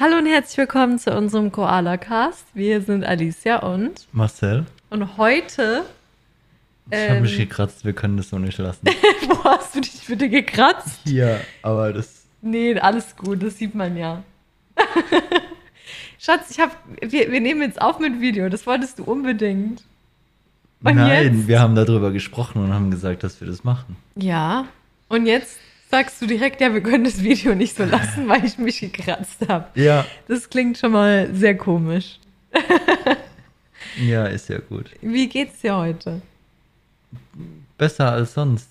Hallo und herzlich willkommen zu unserem Koala Cast. Wir sind Alicia und Marcel, und heute ich habe mich Ähm. gekratzt, wir können das so nicht lassen. wo hast du dich bitte gekratzt? ja, aber das. Nee, alles gut, das sieht man ja. Schatz, ich hab, wir, wir nehmen jetzt auf mit Video, das wolltest du unbedingt. Und Nein, jetzt? wir haben darüber gesprochen und haben gesagt, dass wir das machen. Ja, und jetzt sagst du direkt, ja, wir können das Video nicht so lassen, weil ich mich gekratzt habe. Ja. Das klingt schon mal sehr komisch. Ja, ist ja gut. Wie geht's dir heute? Besser als sonst,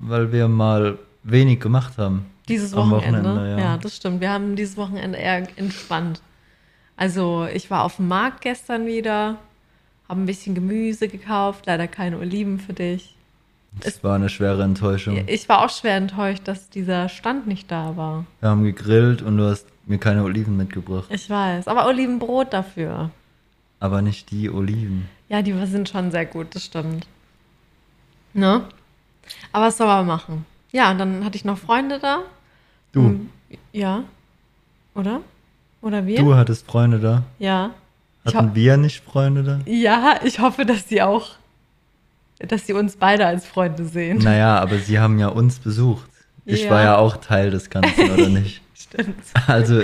weil wir mal wenig gemacht haben. Dieses Wochenende. Wochenende, ja. ja. das stimmt. Wir haben dieses Wochenende eher entspannt. Also ich war auf dem Markt gestern wieder, habe ein bisschen Gemüse gekauft, leider keine Oliven für dich. Es war eine schwere Enttäuschung. Ich war auch schwer enttäuscht, dass dieser Stand nicht da war. Wir haben gegrillt und du hast mir keine Oliven mitgebracht. Ich weiß, aber Olivenbrot dafür. Aber nicht die Oliven. Ja, die sind schon sehr gut, das stimmt. Ne? Aber was soll man machen? Ja, und dann hatte ich noch Freunde da. Du, Hm, Ja. Oder? Oder wir? du hattest Freunde da. Ja. Hatten wir nicht Freunde da? Ja, ich hoffe, dass sie auch, dass sie uns beide als Freunde sehen. Naja, aber sie haben ja uns besucht. Ich Ja. war ja auch Teil des Ganzen, oder nicht? Stimmt. Also,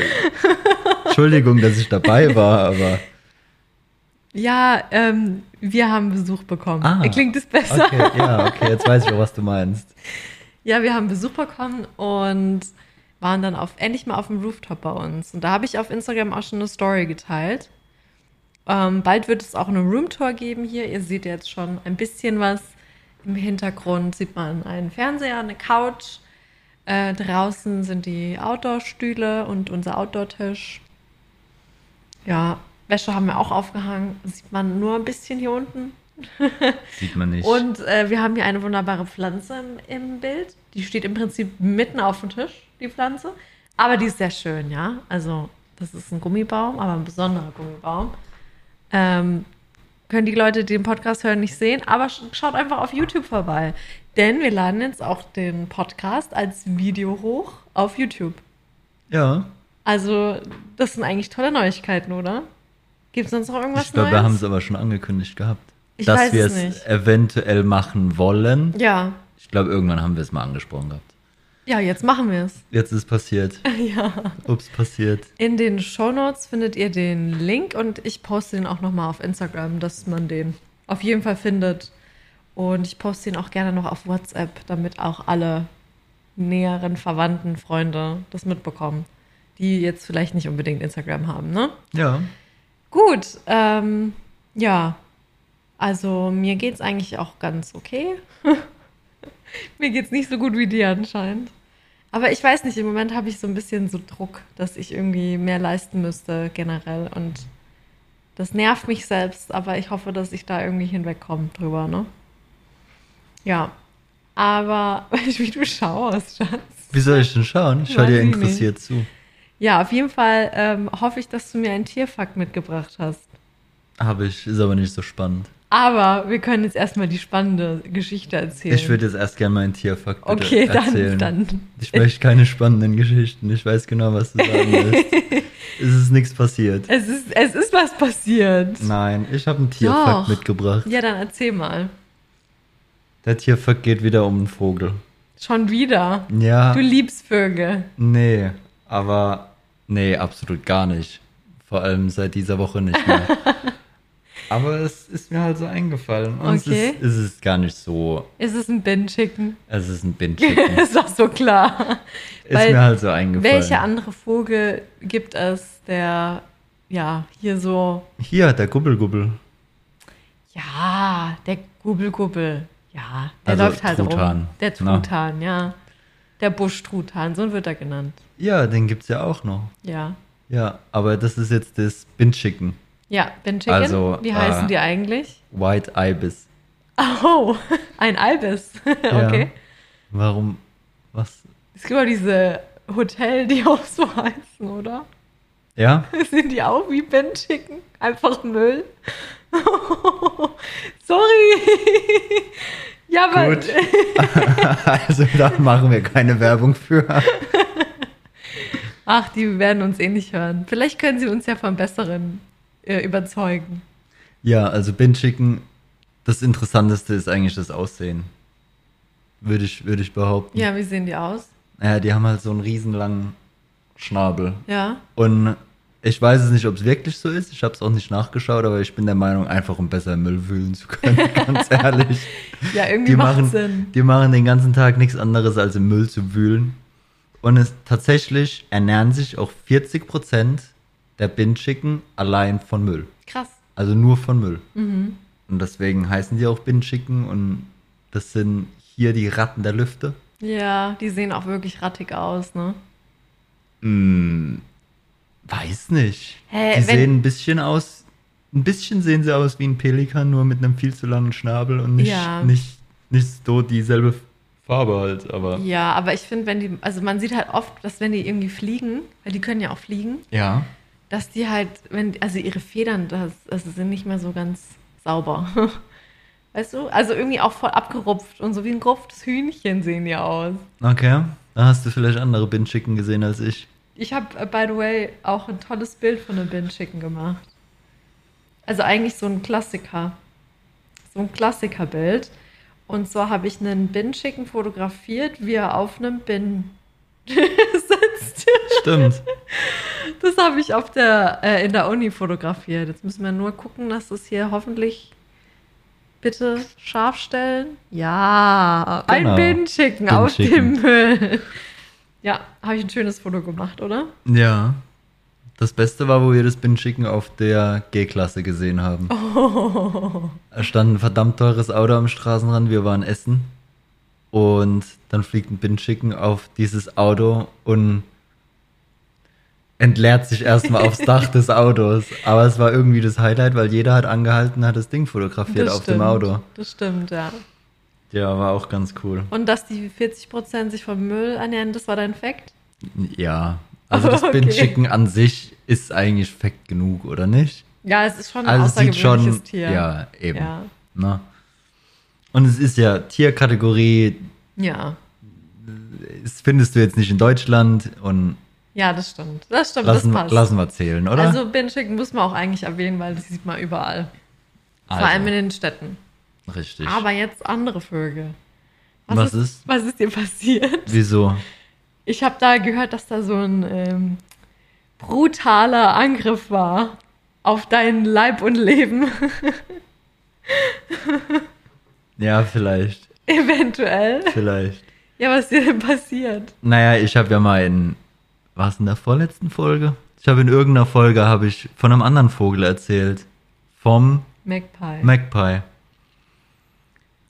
Entschuldigung, dass ich dabei war, aber Ja, ähm, wir haben Besuch bekommen. Ah, Klingt es besser? okay, ja, okay, jetzt weiß ich auch, was du meinst. Ja, wir haben Besuch bekommen und waren dann auf, endlich mal auf dem Rooftop bei uns. Und da habe ich auf Instagram auch schon eine Story geteilt. Ähm, bald wird es auch eine Roomtour geben hier. Ihr seht jetzt schon ein bisschen was. Im Hintergrund sieht man einen Fernseher, eine Couch. Äh, draußen sind die Outdoor-Stühle und unser Outdoor-Tisch. Ja, Wäsche haben wir auch aufgehangen. Sieht man nur ein bisschen hier unten. Sieht man nicht. Und äh, wir haben hier eine wunderbare Pflanze im, im Bild. Die steht im Prinzip mitten auf dem Tisch, die Pflanze. Aber die ist sehr schön, ja. Also, das ist ein Gummibaum, aber ein besonderer Gummibaum. Ähm, können die Leute, die den Podcast hören, nicht sehen, aber sch schaut einfach auf YouTube vorbei. Denn wir laden jetzt auch den Podcast als Video hoch auf YouTube. ja, Also, das sind eigentlich tolle Neuigkeiten, oder? Gibt es sonst noch irgendwas ich glaube, wir haben es aber schon angekündigt gehabt. Ich dass wir es es nicht. eventuell machen wollen. Ja. Ich glaube, irgendwann haben wir es mal angesprochen gehabt. Ja, jetzt machen wir es. Jetzt ist passiert. Ja. Ups, passiert. In den Shownotes findet ihr den Link und ich poste den auch nochmal auf Instagram, dass man den auf jeden Fall findet. Und ich poste ihn auch gerne noch auf WhatsApp, damit auch alle näheren Verwandten, Freunde das mitbekommen, die jetzt vielleicht nicht unbedingt Instagram haben, ne? Ja. Gut, ähm, ja. Also mir geht's eigentlich auch ganz okay. mir geht's nicht so gut wie dir anscheinend. Aber ich weiß nicht, im Moment habe ich so ein bisschen so Druck, dass ich irgendwie mehr leisten müsste generell. Und das nervt mich selbst, aber ich hoffe, dass ich da irgendwie hinwegkomme drüber, ne? Ja. Aber wie du schaust, Schatz. Wie soll ich denn schauen? Ich höre dir ich nicht. interessiert zu. Ja, auf jeden Fall ähm, hoffe ich, dass du mir einen Tierfakt mitgebracht hast. Habe ich, ist aber nicht so spannend. Aber wir können jetzt erstmal die spannende Geschichte erzählen. Ich würde jetzt erst gerne mal einen Tierfakt Okay, dann, erzählen. dann. Ich möchte keine spannenden Geschichten. Ich weiß genau, was du sagen willst. es ist nichts passiert. Es ist, es ist was passiert. Nein, ich habe einen Tierfakt Doch. mitgebracht. Ja, dann erzähl mal. Der Tierfakt geht wieder um einen Vogel. Schon wieder. Ja, Du liebst Vögel. nee, aber nee, absolut gar nicht. Vor allem seit dieser Woche nicht mehr. aber es ist mir halt so eingefallen. Und Okay. es, ist, es ist gar nicht so. Ist es ein Bin-Chicken? Es ist ein Bin-Chicken. ist doch so klar. ist Weil mir halt so eingefallen. Welcher andere Vogel gibt es, der ja hier so. Hier, der Gubbelgubbel. Ja, der Gubbel-Gubbel. Ja, der Also läuft halt rum. Truthahn. Der Na. Truthahn, ja. Der Busch-Truthahn, so wird er genannt. Ja, den gibt's ja auch noch. Ja. Ja, aber das ist jetzt das Bin-Chicken. Ja, Ben-Chicken. Also, Wie äh, heißen die eigentlich? White Ibis. Oh, ein Albis. okay. Ja. Warum? Was? Es gibt auch diese Hotel, die auch so heißen, oder? Ja? Sind die auch wie Ben Chicken? Einfach Müll? Sorry. ja, aber Gut. also da machen wir keine Werbung für. Ach, die werden uns eh nicht hören. Vielleicht können sie uns ja vom Besseren äh, überzeugen. Ja, also Bin Chicken, das Interessanteste ist eigentlich das Aussehen. Würde ich, würde ich behaupten. Ja, wie sehen die aus? Ja, die haben halt so einen riesenlangen Schnabel. Ja. Und ich weiß es nicht, ob es wirklich so ist. Ich habe es auch nicht nachgeschaut, aber ich bin der Meinung, einfach um besser Müll wühlen zu können, ganz ehrlich. Ja, irgendwie Die macht machen, Sinn. die machen den ganzen Tag nichts anderes, als im Müll zu wühlen. Und es tatsächlich ernähren sich auch 40% der Bin-Chicken allein von Müll. Krass. Also nur von Müll. Mhm. Und deswegen heißen die auch Bin-Chicken und das sind hier die Ratten der Lüfte. Ja, die sehen auch wirklich rattig aus, ne? Hm, weiß nicht. Hä, die sehen ein bisschen aus, ein bisschen sehen sie aus wie ein Pelikan, nur mit einem viel zu langen Schnabel und nicht, Ja. nicht, nicht so dieselbe Farbe halt, aber. Ja, aber ich finde, wenn die, also man sieht halt oft, dass wenn die irgendwie fliegen, weil die können ja auch fliegen, Ja. Dass die halt, wenn, also ihre Federn, das, das sind nicht mehr so ganz sauber. Weißt du? Also irgendwie auch voll abgerupft und so wie ein gerupftes Hühnchen sehen die aus. Okay. Da hast du vielleicht andere Bin-Chicken gesehen als ich. Ich habe, äh, by the way, auch ein tolles Bild von einem Bin Chicken gemacht. Also eigentlich so ein Klassiker. So ein Klassikerbild. Und zwar habe ich einen Bin Chicken fotografiert, wie er auf einem Bin sitzt. Stimmt. Das habe ich auf der, äh, in der Uni fotografiert. Jetzt müssen wir nur gucken, dass das hier hoffentlich bitte scharf stellen. Ja, Genau. ein Bin-Chicken auf Bin-Chicken. dem Müll. Ja, habe ich ein schönes Foto gemacht, oder? ja. Das Beste war, wo wir das Bin-Chicken auf der G-Klasse gesehen haben. Oh. Da stand ein verdammt teures Auto am Straßenrand, wir waren essen. Und dann fliegt ein Bin-Chicken auf dieses Auto und entleert sich erstmal aufs Dach des Autos. Aber es war irgendwie das Highlight, weil jeder hat angehalten, hat das Ding fotografiert auf dem Auto. Das stimmt, ja. Ja, war auch ganz cool. Und dass die 40% sich vom Müll ernähren, das war dein Fakt? Ja, also das Okay. Bin-Chicken an sich ist eigentlich Fact genug, oder nicht? Ja, es ist schon ein Also außergewöhnliches schon, Tier. ja, eben. Ja. Ne? Und es ist ja Tierkategorie, Ja. das findest du jetzt nicht in Deutschland und Ja, das stimmt. Das stimmt, lassen, das passt. lassen wir zählen, oder? Also Bin-Chicken muss man auch eigentlich erwähnen, weil das sieht man überall. Also, Vor allem in den Städten. richtig. Aber jetzt andere Vögel. Was ist? Was ist dir passiert? Wieso? Ich habe da gehört, dass da so ein ähm, brutaler Angriff war auf dein Leib und Leben. Ja, vielleicht, Eventuell. vielleicht. Ja, was ist dir denn passiert? Naja, ich habe ja mal in, war es in der vorletzten Folge? Ich habe in irgendeiner Folge habe ich von einem anderen Vogel erzählt. Vom Magpie. Magpie.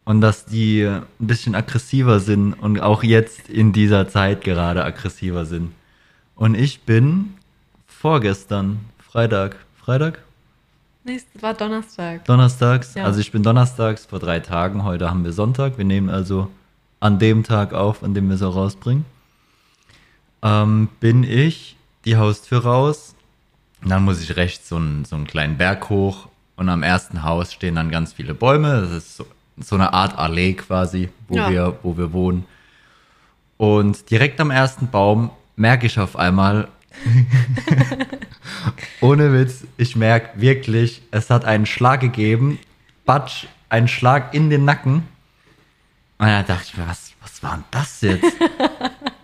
Und dass die ein bisschen aggressiver sind und auch jetzt in dieser Zeit gerade aggressiver sind. Und ich bin vorgestern, Freitag, Freitag? Nächstes war Donnerstag. Donnerstags. Ja. Also ich bin donnerstags vor drei Tagen. Heute haben wir Sonntag. Wir nehmen also an dem Tag auf, an dem wir es auch rausbringen. Ähm, bin ich die Haustür raus. Und dann muss ich rechts so einen, so einen kleinen Berg hoch. Und am ersten Haus stehen dann ganz viele Bäume. Das ist so, so eine Art Allee quasi, wo, Ja. wir, wo wir wohnen. Und direkt am ersten Baum merke ich auf einmal, ohne Witz, ich merke wirklich, es hat einen Schlag gegeben, Batsch, einen Schlag in den Nacken. Und da dachte ich mir, was, was war denn das jetzt?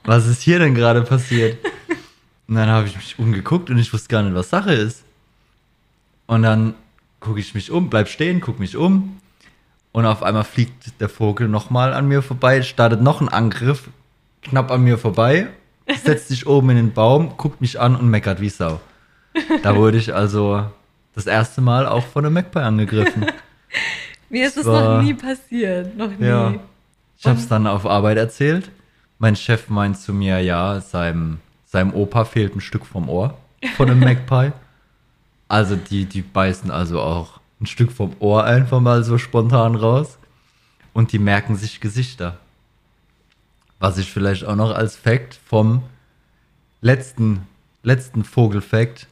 was ist hier denn gerade passiert? Und dann habe ich mich umgeguckt und ich wusste gar nicht, was Sache ist. Und dann gucke ich mich um, bleib stehen, gucke mich um. Und auf einmal fliegt der Vogel nochmal an mir vorbei, startet noch ein Angriff, knapp an mir vorbei, setzt sich oben in den Baum, guckt mich an und meckert wie Sau. Da wurde ich also das erste Mal auch von einem Magpie angegriffen. Mir ist das war- noch nie passiert. Noch nie. Ja. Ich habe es dann auf Arbeit erzählt. Mein Chef meint zu mir, ja, seinem, seinem Opa fehlt ein Stück vom Ohr von einem Magpie. Also die, die beißen also auch ein Stück vom Ohr einfach mal so spontan raus. Und die merken sich Gesichter. Was ich vielleicht auch noch als Fact vom letzten, letzten Vogelfact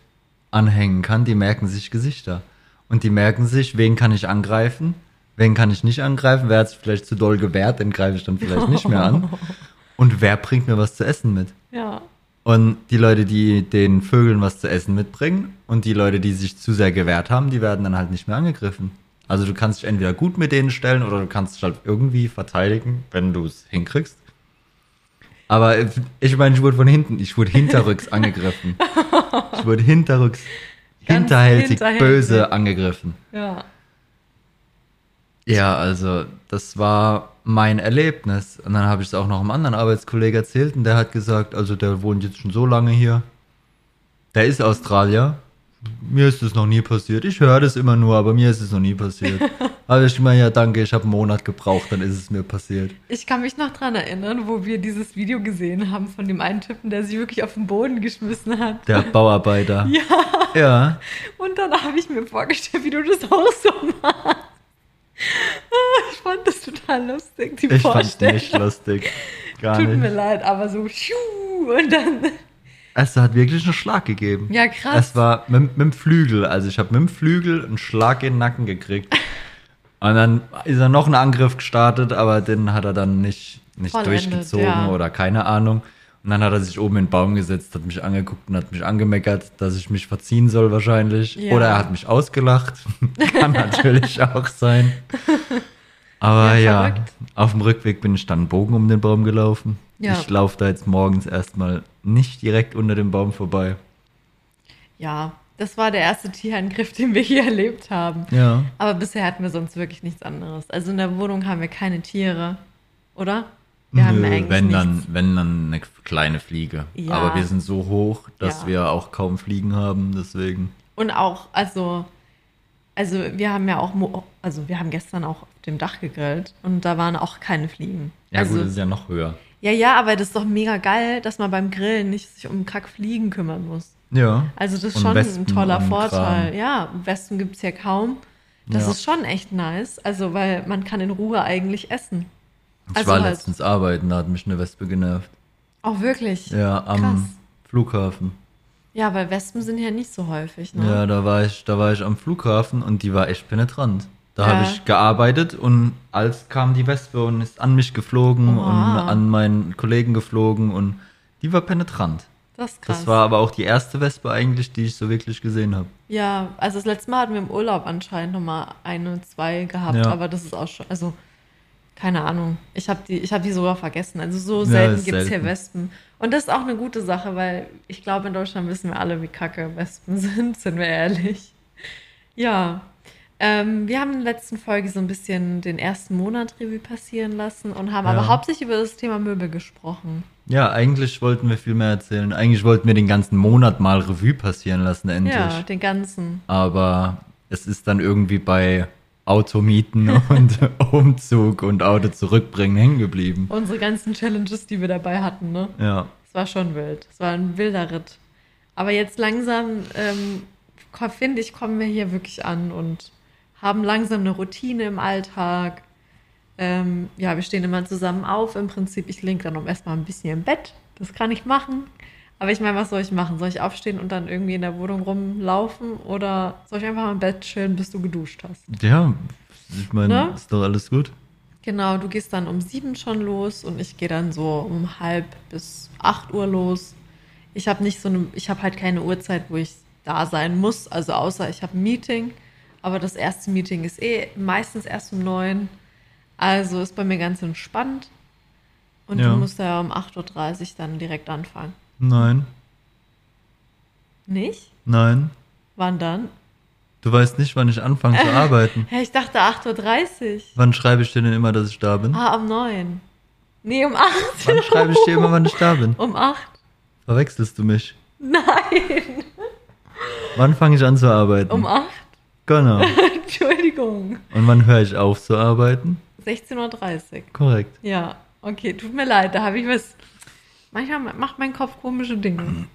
anhängen kann, die merken sich Gesichter. Und die merken sich, wen kann ich angreifen, wen kann ich nicht angreifen, wer hat sich vielleicht zu doll gewehrt, den greife ich dann vielleicht nicht mehr an. Und wer bringt mir was zu essen mit? Ja. Und die Leute, die den Vögeln was zu essen mitbringen und die Leute, die sich zu sehr gewehrt haben, die werden dann halt nicht mehr angegriffen. Also du kannst dich entweder gut mit denen stellen oder du kannst dich halt irgendwie verteidigen, wenn du es hinkriegst. Aber ich meine, ich wurde von hinten, ich wurde hinterrücks angegriffen. Ich wurde hinterrücks, hinterhältig. böse angegriffen. Ja. Ja, also das war mein Erlebnis. Und dann habe ich es auch noch einem anderen Arbeitskollegen erzählt und der hat gesagt, also der wohnt jetzt schon so lange hier. Der ist Australier. Mir ist das noch nie passiert. Ich höre das immer nur, aber mir ist es noch nie passiert. Aber ich meine, ja, danke, ich habe einen Monat gebraucht, dann ist es mir passiert. Ich kann mich noch dran erinnern, wo wir dieses Video gesehen haben von dem einen Typen, der sich wirklich auf den Boden geschmissen hat. Der Bauarbeiter. Ja, Ja. und dann habe ich mir vorgestellt, wie du das auch so machst. Ich fand das total lustig, die Ich fand Vorstellung. nicht lustig. Gar Tut mir nicht. leid, aber so und dann. Es hat wirklich einen Schlag gegeben. Ja, krass. Es war mit, mit dem Flügel. Also ich habe mit dem Flügel einen Schlag in den Nacken gekriegt. Und dann ist er noch einen Angriff gestartet, aber den hat er dann nicht, nicht Vollendet, durchgezogen ja. oder keine Ahnung. Und dann hat er sich oben in den Baum gesetzt, hat mich angeguckt und hat mich angemeckert, dass ich mich verziehen soll wahrscheinlich. Ja. Oder er hat mich ausgelacht. Kann natürlich auch sein. Aber Ja, ja, auf dem Rückweg bin ich dann Bogen um den Baum gelaufen. Ja. Ich laufe da jetzt morgens erstmal nicht direkt unter dem Baum vorbei. Ja, das war der erste Tierangriff, den wir hier erlebt haben. Ja. Aber bisher hatten wir sonst wirklich nichts anderes. Also in der Wohnung haben wir keine Tiere, oder? Wir haben Nö, eigentlich wenn nichts. dann, wenn dann eine kleine Fliege. Ja. Aber wir sind so hoch, dass Ja. wir auch kaum Fliegen haben, deswegen. Und auch, also, also wir haben ja auch, also wir haben gestern auch dem Dach gegrillt und da waren auch keine Fliegen. Ja also, gut, das ist ja noch höher. ja, ja, aber das ist doch mega geil, dass man beim Grillen nicht sich um Kackfliegen kümmern muss. Ja. Also das ist Und schon Wespen ein toller Vorteil. Kram. Ja, Wespen gibt es ja kaum. Das Ja. ist schon echt nice. Also, weil man kann in Ruhe eigentlich essen. Ich Also war halt- letztens arbeiten, da hat mich eine Wespe genervt. Auch wirklich. Ja, am Krass. Flughafen. Ja, weil Wespen sind ja nicht so häufig, ne? Ja, da war ich, da war ich am Flughafen und die war echt penetrant. Da Ja. habe ich gearbeitet und als kam die Wespe und ist an mich geflogen Oha. und an meinen Kollegen geflogen und die war penetrant. Das ist krass. Das war aber auch die erste Wespe eigentlich, die ich so wirklich gesehen habe. Ja, also das letzte Mal hatten wir im Urlaub anscheinend nochmal eine, zwei gehabt, Ja. aber das ist auch schon, also keine Ahnung. Ich habe die, ich hab die sogar vergessen. Also so Ja, selten ist gibt es hier. Wespen. Und das ist auch eine gute Sache, weil ich glaube, in Deutschland wissen wir alle, wie kacke Wespen sind, sind wir ehrlich. Ja. Ähm, wir haben in der letzten Folge so ein bisschen den ersten Monat Revue passieren lassen und haben Ja. aber hauptsächlich über das Thema Möbel gesprochen. Ja, eigentlich wollten wir viel mehr erzählen. Eigentlich wollten wir den ganzen Monat mal Revue passieren lassen, endlich. Ja, den ganzen. Aber es ist dann irgendwie bei Automieten und Umzug und Auto zurückbringen hängen geblieben. Unsere ganzen Challenges, die wir dabei hatten, ne? Ja. Es war schon wild. Es war ein wilder Ritt. Aber jetzt langsam, ähm, finde ich, kommen wir hier wirklich an und haben langsam eine Routine im Alltag. Ähm, ja, wir stehen immer zusammen auf. Im Prinzip, ich link dann um erstmal ein bisschen im Bett. Das kann ich machen. Aber ich meine, was soll ich machen? Soll ich aufstehen und dann irgendwie in der Wohnung rumlaufen? Oder soll ich einfach mal im Bett chillen, bis du geduscht hast? Ja, ich meine, Ne? ist doch alles gut. Genau, du gehst dann um sieben schon los und ich gehe dann so um halb bis acht Uhr los. Ich habe nicht so eine, ich habe halt keine Uhrzeit, wo ich da sein muss, also außer ich habe ein Meeting. Aber das erste Meeting ist eh meistens erst um neun. Also ist bei mir ganz entspannt. Und Ja. du musst ja um 8.30 Uhr dann direkt anfangen. Nein, Nicht? nein. Wann dann? Du weißt nicht, wann ich anfange zu arbeiten. Hä, ich dachte 8.30 Uhr. Wann schreibe ich dir denn immer, dass ich da bin? Ah, um neun. Nee, um acht. Wann schreibe ich dir immer, wann ich da bin? Um acht. Verwechselst du mich? Nein. Wann fange ich an zu arbeiten? Um acht. Genau. Entschuldigung. Und wann höre ich auf zu arbeiten? 16.30 Uhr. Korrekt. Ja, okay, tut mir leid, da habe ich was. Manchmal macht mein Kopf komische Dinge.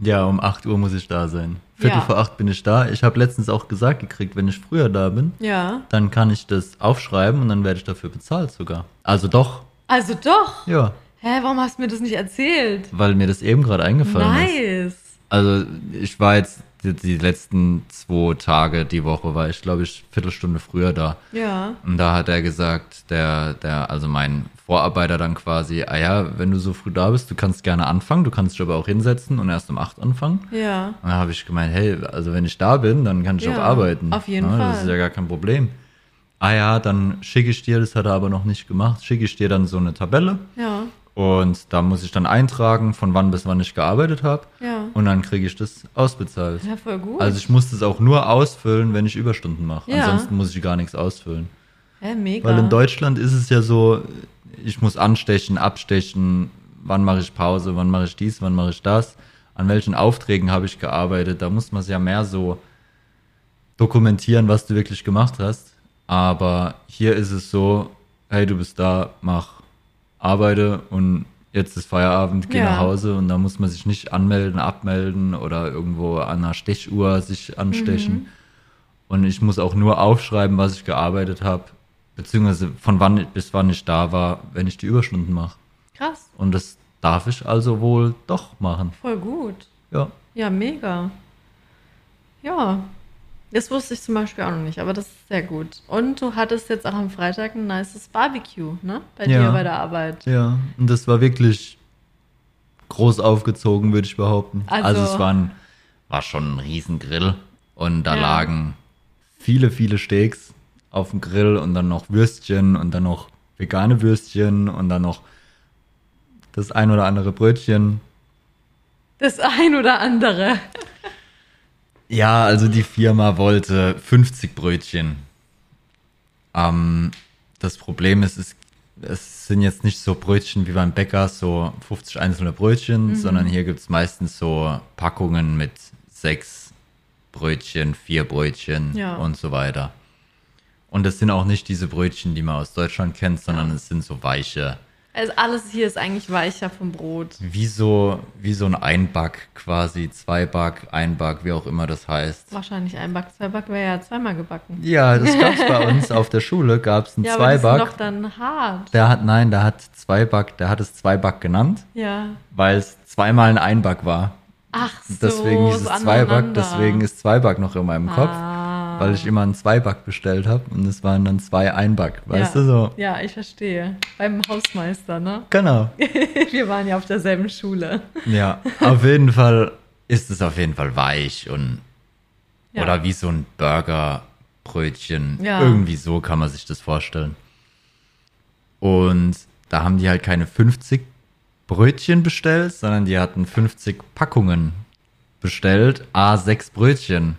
Ja, um 8 Uhr muss ich da sein. Viertel Ja. vor 8 bin ich da. Ich habe letztens auch gesagt gekriegt, wenn ich früher da bin, Ja. dann kann ich das aufschreiben und dann werde ich dafür bezahlt sogar. Also doch, Also doch. ja, Hä, warum hast du mir das nicht erzählt? weil mir das eben gerade eingefallen ist. Nice. Also ich war jetzt die, die letzten zwei Tage die Woche, war ich glaube ich Viertelstunde früher da. Ja. Und da hat er gesagt, der, der, also mein Vorarbeiter dann quasi, ah ja, wenn du so früh da bist, du kannst gerne anfangen, du kannst dich aber auch hinsetzen und erst um acht anfangen. Ja. Und dann habe ich gemeint, hey, also wenn ich da bin, dann kann ich Ja, auch arbeiten. auf jeden Ne, Das Fall. ist ja gar kein Problem. Ah ja, dann schicke ich dir, das hat er aber noch nicht gemacht, schicke ich dir dann so eine Tabelle Ja. Und da muss ich dann eintragen, von wann bis wann ich gearbeitet habe Ja. und dann kriege ich das ausbezahlt. Ja, voll gut. Also ich muss das auch nur ausfüllen, wenn ich Überstunden mache. Ja. Ansonsten muss ich gar nichts ausfüllen. Hä, mega. Weil in Deutschland ist es ja so, ich muss anstechen, abstechen, wann mache ich Pause, wann mache ich dies, wann mache ich das, an welchen Aufträgen habe ich gearbeitet. Da muss man es ja mehr so dokumentieren, was du wirklich gemacht hast. Aber hier ist es so, hey, du bist da, mach, arbeite und jetzt ist Feierabend, geh Ja. nach Hause und da muss man sich nicht anmelden, abmelden oder irgendwo an einer Stechuhr sich anstechen. Mhm. Und ich muss auch nur aufschreiben, was ich gearbeitet habe, beziehungsweise von wann bis wann ich da war, wenn ich die Überstunden mache. Krass. Und das darf ich also wohl doch machen. Voll gut. Ja. Ja, mega. Ja. Das wusste ich zum Beispiel auch noch nicht, aber das ist sehr gut. Und du hattest jetzt auch am Freitag ein nices Barbecue, ne? Bei Ja. dir bei der Arbeit. Ja, und das war wirklich groß aufgezogen, würde ich behaupten. Also- Also, es war, ein, war schon ein Riesengrill und da Ja. lagen viele, viele Steaks auf dem Grill und dann noch Würstchen und dann noch vegane Würstchen und dann noch das ein oder andere Brötchen. Das ein oder andere. Ja, also die Firma wollte 50 Brötchen. Ähm, das Problem ist, es, es sind jetzt nicht so Brötchen wie beim Bäcker, so 50 einzelne Brötchen, sondern hier gibt's meistens so Packungen mit sechs Brötchen, vier Brötchen Ja. und so weiter. Und es sind auch nicht diese Brötchen, die man aus Deutschland kennt, sondern es sind so weiche, Also alles hier ist eigentlich weicher vom Brot. wie so, wie so ein Einback quasi, Zweiback, Einback, wie auch immer das heißt. Wahrscheinlich ein Back, zwei Back wäre ja zweimal gebacken. Ja, das gab's bei uns auf der Schule, gab's einen Ja, aber die sind doch Zweiback. dann hart. Der hat, nein, der hat Zweiback, der hat es Zweiback genannt, Ja. weil es zweimal ein Einback war. Ach so, Deswegen hieß es Zweiback, deswegen ist Zweiback noch in meinem Kopf, Ah. Weil ich immer einen Zweiback bestellt habe und es waren dann zwei Einback, weißt ja. du so? Ja, ich verstehe. Beim Hausmeister, ne? Genau. Wir waren ja auf derselben Schule. Ja, auf jeden Fall ist es auf jeden Fall weich und Ja. oder wie so ein Burgerbrötchen. Ja. Irgendwie so kann man sich das vorstellen. Und da haben die halt keine 50 Brötchen bestellt, sondern die hatten 50 Packungen bestellt, a sechs Brötchen.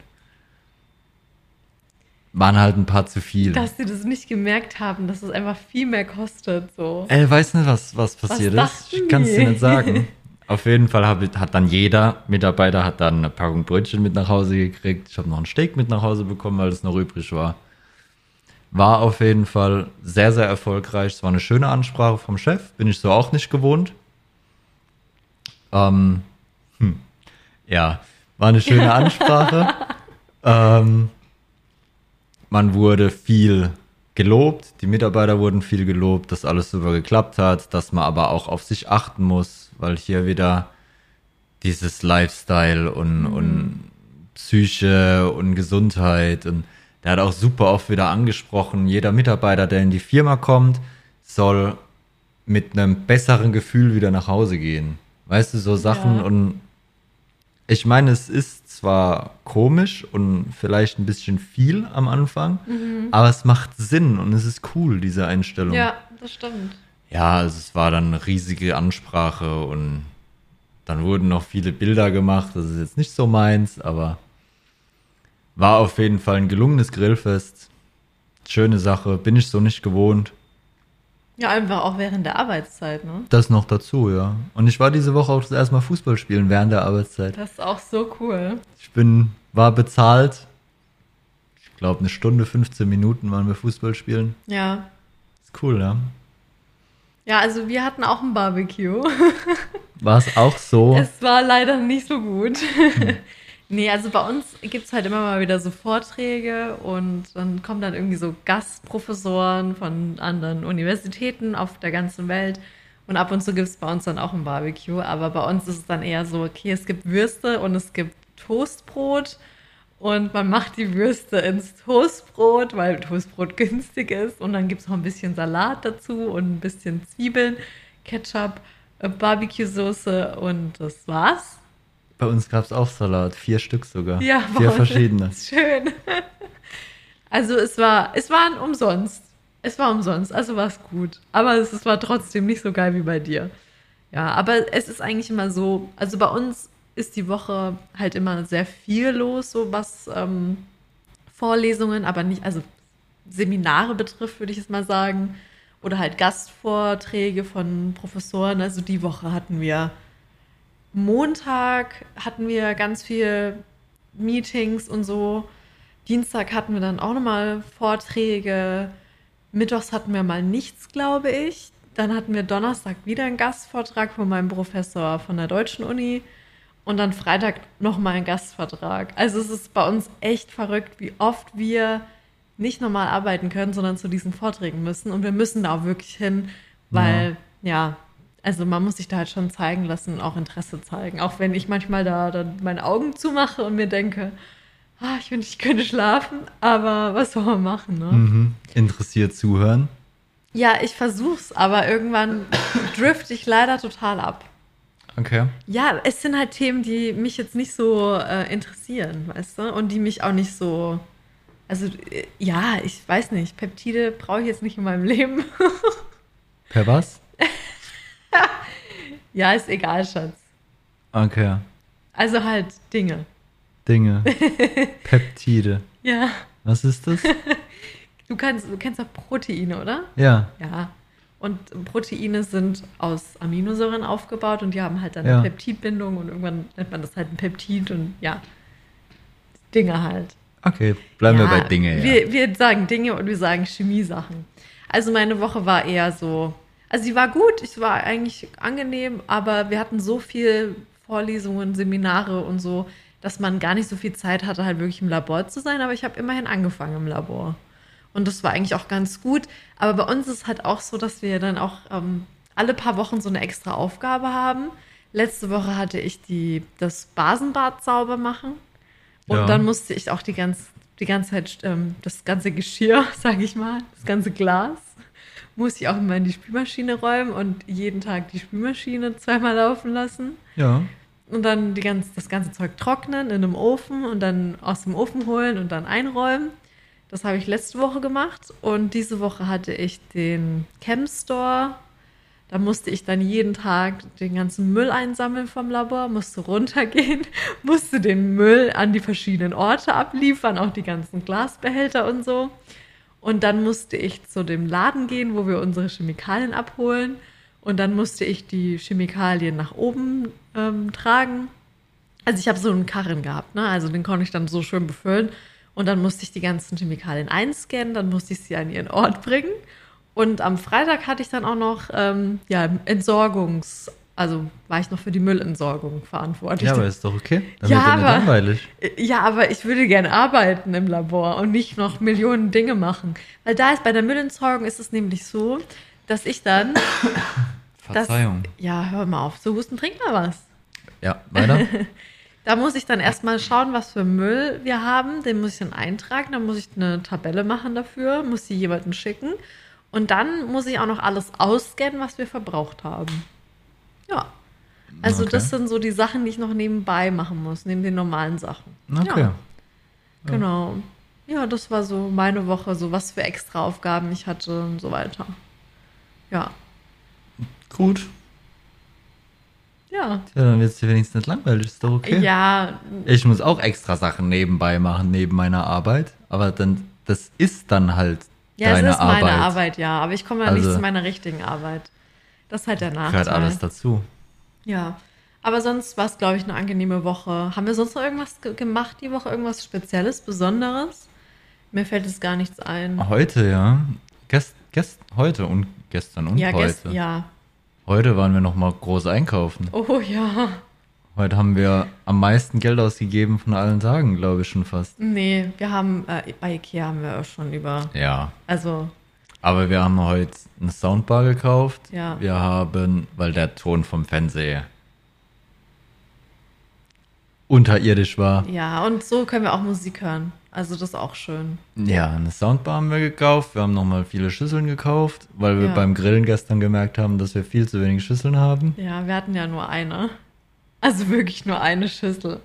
Waren halt ein paar zu viel. Dass sie das nicht gemerkt haben, dass es einfach viel mehr kostet. So. Ey, weiß nicht, was, was passiert ist. dachten Ich kann es dir nicht sagen. Auf jeden Fall hab, hat dann jeder Mitarbeiter hat dann eine Packung Brötchen mit nach Hause gekriegt. Ich habe noch ein Steak mit nach Hause bekommen, weil es noch übrig war. War auf jeden Fall sehr, sehr erfolgreich. Es war eine schöne Ansprache vom Chef. Bin ich so auch nicht gewohnt. Ähm, hm, ja, war eine schöne Ansprache. ähm, man wurde viel gelobt, die Mitarbeiter wurden viel gelobt, dass alles super geklappt hat, dass man aber auch auf sich achten muss, weil hier wieder dieses Lifestyle und, und Psyche und Gesundheit und der hat auch super oft wieder angesprochen, jeder Mitarbeiter, der in die Firma kommt, soll mit einem besseren Gefühl wieder nach Hause gehen. Weißt du, so Sachen Ja. und ich meine, es ist zwar komisch und vielleicht ein bisschen viel am Anfang, aber es macht Sinn und es ist cool, diese Einstellung. Ja, das stimmt. Ja, also es war dann eine riesige Ansprache und dann wurden noch viele Bilder gemacht. Das ist jetzt nicht so meins, aber war auf jeden Fall ein gelungenes Grillfest. Schöne Sache, bin ich so nicht gewohnt. Ja, einfach auch während der Arbeitszeit, ne? Das noch dazu, ja. Und ich war diese Woche auch das erste Mal Fußball spielen während der Arbeitszeit. Das ist auch so cool. Ich bin, war bezahlt. Ich glaube, eine Stunde, 15 Minuten waren wir Fußball spielen. Ja. Ist cool, ja. Ja, also wir hatten auch ein Barbecue. War es auch so? Es war leider nicht so gut. Nee, also bei uns gibt es halt immer mal wieder so Vorträge und dann kommen dann irgendwie so Gastprofessoren von anderen Universitäten auf der ganzen Welt. Und ab und zu gibt es bei uns dann auch ein Barbecue. Aber bei uns ist es dann eher so, okay, es gibt Würste und es gibt Toastbrot Und man macht die Würste ins Toastbrot, weil Toastbrot günstig ist. Und dann gibt es noch ein bisschen Salat dazu und ein bisschen Zwiebeln, Ketchup, äh, Barbecue-Soße und das war's. Bei uns gab es auch Salat, vier Stück sogar. Ja, vier verschiedene. Schön. Also es war, es war umsonst. Es war umsonst, also war es gut. Aber es, es war trotzdem nicht so geil wie bei dir. Ja, aber es ist eigentlich immer so, also bei uns ist die Woche halt immer sehr viel los, so was ähm, Vorlesungen, aber nicht, also Seminare betrifft, würde ich es mal sagen. Oder halt Gastvorträge von Professoren. Also die Woche hatten wir Montag hatten wir ganz viel Meetings und so. Dienstag hatten wir dann auch nochmal Vorträge. Mittwochs hatten wir mal nichts, glaube ich. Dann hatten wir Donnerstag wieder einen Gastvortrag von meinem Professor von der Deutschen Uni. Und dann Freitag nochmal einen Gastvortrag. Also es ist bei uns echt verrückt, wie oft wir nicht normal arbeiten können, sondern zu diesen Vorträgen müssen. Und wir müssen da auch wirklich hin, weil, ja, ja also man muss sich da halt schon zeigen lassen und auch Interesse zeigen. Auch wenn ich manchmal da dann meine Augen zumache und mir denke, ah, ich wünschte, ich könnte schlafen, aber was soll man machen, ne? Mhm. Interessiert zuhören. Ja, ich versuch's, aber irgendwann drift ich leider total ab. Okay. Ja, es sind halt Themen, die mich jetzt nicht so äh, interessieren, weißt du? Und die mich auch nicht so. Also, äh, ja, ich weiß nicht. Peptide brauche ich jetzt nicht in meinem Leben. Per was? Ja, ist egal, Schatz. Okay. Also halt Dinge. Dinge. Peptide. Ja. Was ist das? Du, kannst, du kennst doch Proteine, oder? Ja. Ja. Und Proteine sind aus Aminosäuren aufgebaut und die haben halt dann Ja. eine Peptidbindung und irgendwann nennt man das halt ein Peptid und ja, Dinge halt. Okay, bleiben wir Ja, bei Dinge. Ja. Wir, wir sagen Dinge und wir sagen Chemiesachen. Also meine Woche war eher so, also sie war gut, es war eigentlich angenehm, aber wir hatten so viel Vorlesungen, Seminare und so, dass man gar nicht so viel Zeit hatte, halt wirklich im Labor zu sein. Aber ich habe immerhin angefangen im Labor. Und das war eigentlich auch ganz gut. Aber bei uns ist halt auch so, dass wir dann auch ähm, alle paar Wochen so eine extra Aufgabe haben. Letzte Woche hatte ich die, das Basenbad sauber machen. Und Ja. dann musste ich auch die, ganz, die ganze Zeit ähm, das ganze Geschirr, sage ich mal, das ganze Glas, musste ich auch immer in die Spülmaschine räumen und jeden Tag die Spülmaschine zweimal laufen lassen. ja. Und dann die ganz, das ganze Zeug trocknen in einem Ofen und dann aus dem Ofen holen und dann einräumen. Das habe ich letzte Woche gemacht. Und diese Woche hatte ich den Chem Store. Da musste ich dann jeden Tag den ganzen Müll einsammeln vom Labor, musste runtergehen, musste den Müll an die verschiedenen Orte abliefern, auch die ganzen Glasbehälter und so. Und dann musste ich zu dem Laden gehen, wo wir unsere Chemikalien abholen. Und dann musste ich die Chemikalien nach oben ähm, tragen. Also ich habe so einen Karren gehabt, ne? Also den konnte ich dann so schön befüllen. Und dann musste ich die ganzen Chemikalien einscannen, dann musste ich sie an ihren Ort bringen. Und am Freitag hatte ich dann auch noch ähm, ja, Entsorgungs, also war ich noch für die Müllentsorgung verantwortlich. Ja, aber ist doch okay. Dann Ja, wird aber- langweilig. Ja, aber ich würde gerne arbeiten im Labor und nicht noch Millionen Dinge machen. Weil da ist bei der Müllentsorgung ist es nämlich so, dass ich dann. Verzeihung. ja, hör mal auf. So Husten, trink mal was. Ja, weiter. Da muss ich dann erstmal schauen, was für Müll wir haben. Den muss ich dann eintragen. Dann muss ich eine Tabelle machen dafür, muss sie jemanden schicken. Und dann muss ich auch noch alles ausscannen, was wir verbraucht haben. Ja. Also, Okay. das sind so die Sachen, die ich noch nebenbei machen muss, neben den normalen Sachen. Okay. Ja. Genau. Ja, das war so meine Woche, so was für extra Aufgaben ich hatte und so weiter. Ja. Gut. Ja. Ja, dann wird es dir wenigstens nicht langweilig. Ist doch okay. Ja, Ich muss auch extra Sachen nebenbei machen, neben meiner Arbeit. Aber dann, das ist dann halt ja, deine es ist Arbeit. meine Arbeit, ja. Aber ich komme ja nicht Also- zu meiner richtigen Arbeit. Das ist halt der Nachteil. Gehört alles dazu. Ja. Aber sonst war es, glaube ich, eine angenehme Woche. Haben wir sonst noch irgendwas ge gemacht die Woche? Irgendwas Spezielles, Besonderes? Mir fällt es gar nichts ein. Heute, ja. Gest, gest, heute und gestern und ja, heute. gest ja. Heute waren wir noch mal groß einkaufen. Oh ja. Heute haben wir am meisten Geld ausgegeben von allen Tagen, glaube ich schon fast. Nee, wir haben, äh, bei Ikea haben wir auch schon über, Ja. also, Aber wir haben heute eine Soundbar gekauft. Ja. Wir haben, weil der Ton vom Fernseher unterirdisch war. Ja, und so können wir auch Musik hören. Also das ist auch schön. Ja, eine Soundbar haben wir gekauft. Wir haben nochmal viele Schüsseln gekauft, weil wir Ja. beim Grillen gestern gemerkt haben, dass wir viel zu wenig Schüsseln haben. Ja, wir hatten ja nur eine. Also wirklich nur eine Schüssel.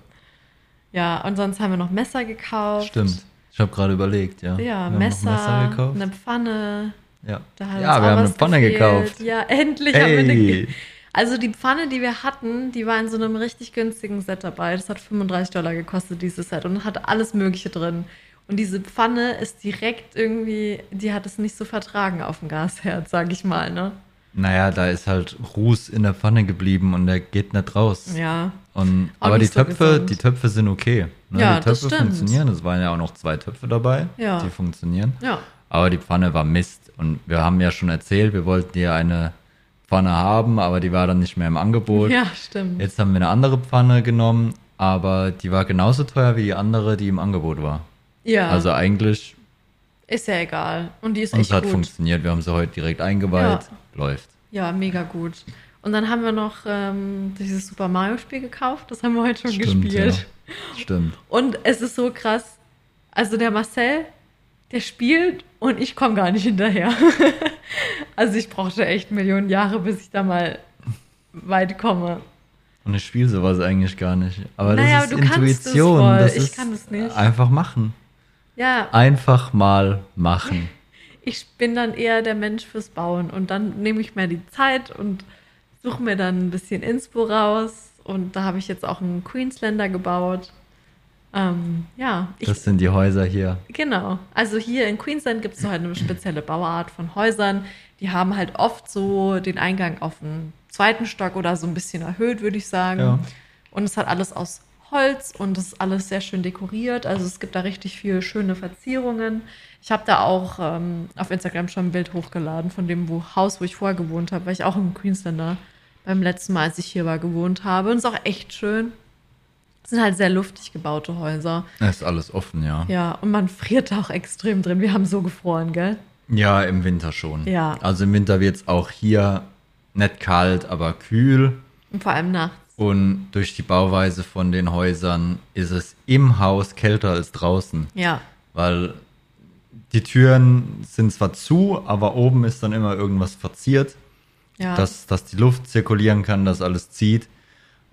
Ja, und sonst haben wir noch Messer gekauft. Stimmt. Ich habe gerade überlegt, ja. Ja, noch Messer, gekauft. eine Pfanne. ja, ja wir haben eine Pfanne gefehlt. gekauft. Ja, endlich haben wir eine. Hey. Also die Pfanne, die wir hatten, die war in so einem richtig günstigen Set dabei. Das hat 35 Dollar gekostet, dieses Set. Und hat alles Mögliche drin. Und diese Pfanne ist direkt irgendwie, die hat es nicht so vertragen auf dem Gasherd, sag ich mal, ne? Naja, da ist halt Ruß in der Pfanne geblieben und der geht nicht raus. Ja. Und, aber die so Töpfe, gesund. die Töpfe sind okay. Ne? Ja, die das Töpfe stimmt. funktionieren. Es waren ja auch noch zwei Töpfe dabei, Ja. die funktionieren. Ja. Aber die Pfanne war Mist. Und wir haben ja schon erzählt, wir wollten ja eine Pfanne haben, aber die war dann nicht mehr im Angebot. Ja, stimmt. Jetzt haben wir eine andere Pfanne genommen, aber die war genauso teuer wie die andere, die im Angebot war. Ja. Also eigentlich, ist ja egal. Und die ist uns echt hat gut. funktioniert. Wir haben sie heute direkt eingeweiht. Läuft. Ja, mega gut. Und dann haben wir noch ähm, dieses Super Mario Spiel gekauft. Das haben wir heute schon Stimmt, gespielt. ja. Stimmt. Und es ist so krass. Also der Marcel, der spielt und ich komme gar nicht hinterher. also ich brauchte echt Millionen Jahre, bis ich da mal weit komme. Und ich spiele sowas eigentlich gar nicht. Aber Naja, das ist Intuition. Das Ich ist kann es nicht. Einfach machen. Ja, Einfach mal machen. Ich bin dann eher der Mensch fürs Bauen. Und dann nehme ich mir die Zeit und suche mir dann ein bisschen Inspo raus. Und da habe ich jetzt auch einen Queenslander gebaut. Ähm, ja, ich, Das sind die Häuser hier. Genau. Also hier in Queensland gibt es so halt eine spezielle Bauart von Häusern. Die haben halt oft so den Eingang auf den zweiten Stock oder so ein bisschen erhöht, würde ich sagen. Ja. Und es hat alles aus Holz und es ist alles sehr schön dekoriert. Also es gibt da richtig viele schöne Verzierungen. Ich habe da auch ähm, auf Instagram schon ein Bild hochgeladen von dem wo, Haus, wo ich vorher gewohnt habe, weil ich auch im Queenslander beim letzten Mal, als ich hier war, gewohnt habe. Und es ist auch echt schön. Es sind halt sehr luftig gebaute Häuser. Es ist alles offen, ja. Ja, und man friert da auch extrem drin. Wir haben so gefroren, gell? Ja, im Winter schon. Ja. Also im Winter wird es auch hier nicht kalt, aber kühl. Und vor allem nachts. Und durch die Bauweise von den Häusern ist es im Haus kälter als draußen. Ja. Weil die Türen sind zwar zu, aber oben ist dann immer irgendwas verziert, Ja. dass, dass die Luft zirkulieren kann, dass alles zieht.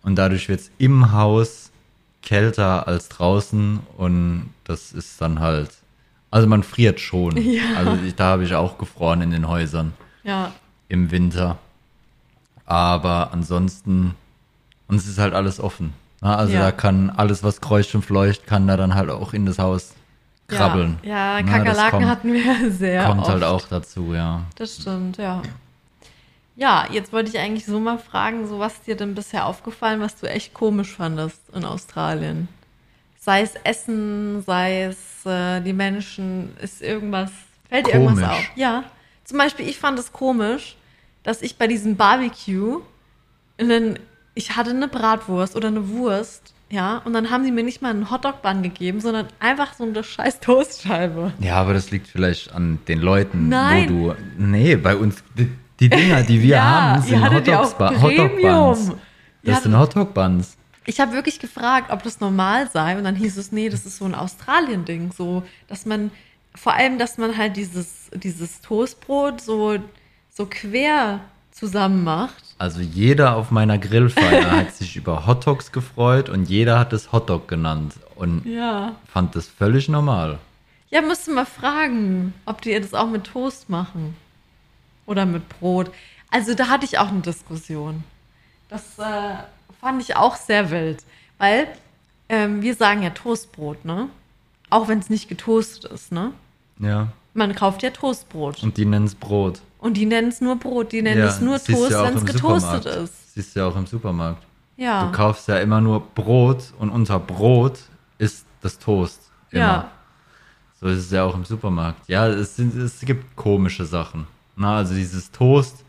Und dadurch wird es im Haus kälter als draußen und das ist dann halt. Also man friert schon. Ja. Also ich, da habe ich auch gefroren in den Häusern ja. im Winter. Aber ansonsten, und es ist halt alles offen. Na, also Ja. da kann alles, was kreucht und fleucht, kann da dann halt auch in das Haus krabbeln. Ja, ja Na, Kakerlaken kommt, hatten wir sehr kommt oft. halt auch dazu, ja. Das stimmt, ja. Ja, jetzt wollte ich eigentlich so mal fragen, so was dir denn bisher aufgefallen, was du echt komisch fandest in Australien? Sei es Essen, sei es äh, die Menschen, ist irgendwas, fällt dir irgendwas Komisch. auf? Ja. Zum Beispiel, ich fand es komisch, dass ich bei diesem Barbecue, einen, ich hatte eine Bratwurst oder eine Wurst, ja, und dann haben sie mir nicht mal einen Hotdog-Bun gegeben, sondern einfach so eine scheiß Toastscheibe. Ja, aber das liegt vielleicht an den Leuten, Nein. wo du. Nee, bei uns, die, die Dinger, die wir Ja, haben, sind ja Hotdog-Buns. Ihr Das hattet- sind Hotdog-Buns. Ich habe wirklich gefragt, ob das normal sei und dann hieß es, nee, das ist so ein Australien-Ding, so, dass man, vor allem, dass man halt dieses, dieses Toastbrot so, so quer zusammen macht. Also jeder auf meiner Grillfeier hat sich über Hotdogs gefreut und jeder hat es Hotdog genannt und Ja. fand das völlig normal. Ja, müsst ihr mal fragen, ob die das auch mit Toast machen. Oder mit Brot. Also da hatte ich auch eine Diskussion. Das äh, fand ich auch sehr wild. Weil ähm, wir sagen ja Toastbrot, ne? Auch wenn es nicht getoastet ist, ne? Ja. Man kauft ja Toastbrot. Und die nennen es Brot. Und die nennen es nur Brot, die nennen ja, es nur Toast, ja wenn es getoastet ist. Siehst du ja auch im Supermarkt. Ja. Du kaufst ja immer nur Brot und unter Brot ist das Toast. Immer. ja. So ist es ja auch im Supermarkt. Ja, es, sind, es gibt komische Sachen. Na, also dieses Toast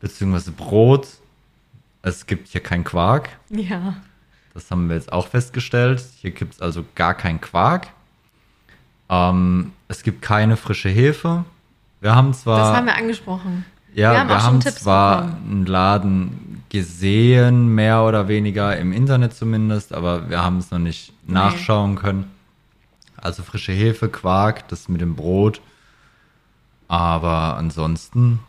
beziehungsweise Brot. Es gibt hier kein Quark. Ja. Das haben wir jetzt auch festgestellt. Hier gibt es also gar keinen Quark. Ähm, es gibt keine frische Hefe. Wir haben zwar. Das haben wir angesprochen. Ja, Wir wir haben haben, schon Tipps zwar bekommen. einen Laden gesehen, mehr oder weniger im Internet zumindest, aber wir haben es noch nicht nachschauen können. Also frische Hefe, Quark, das mit dem Brot. Aber ansonsten,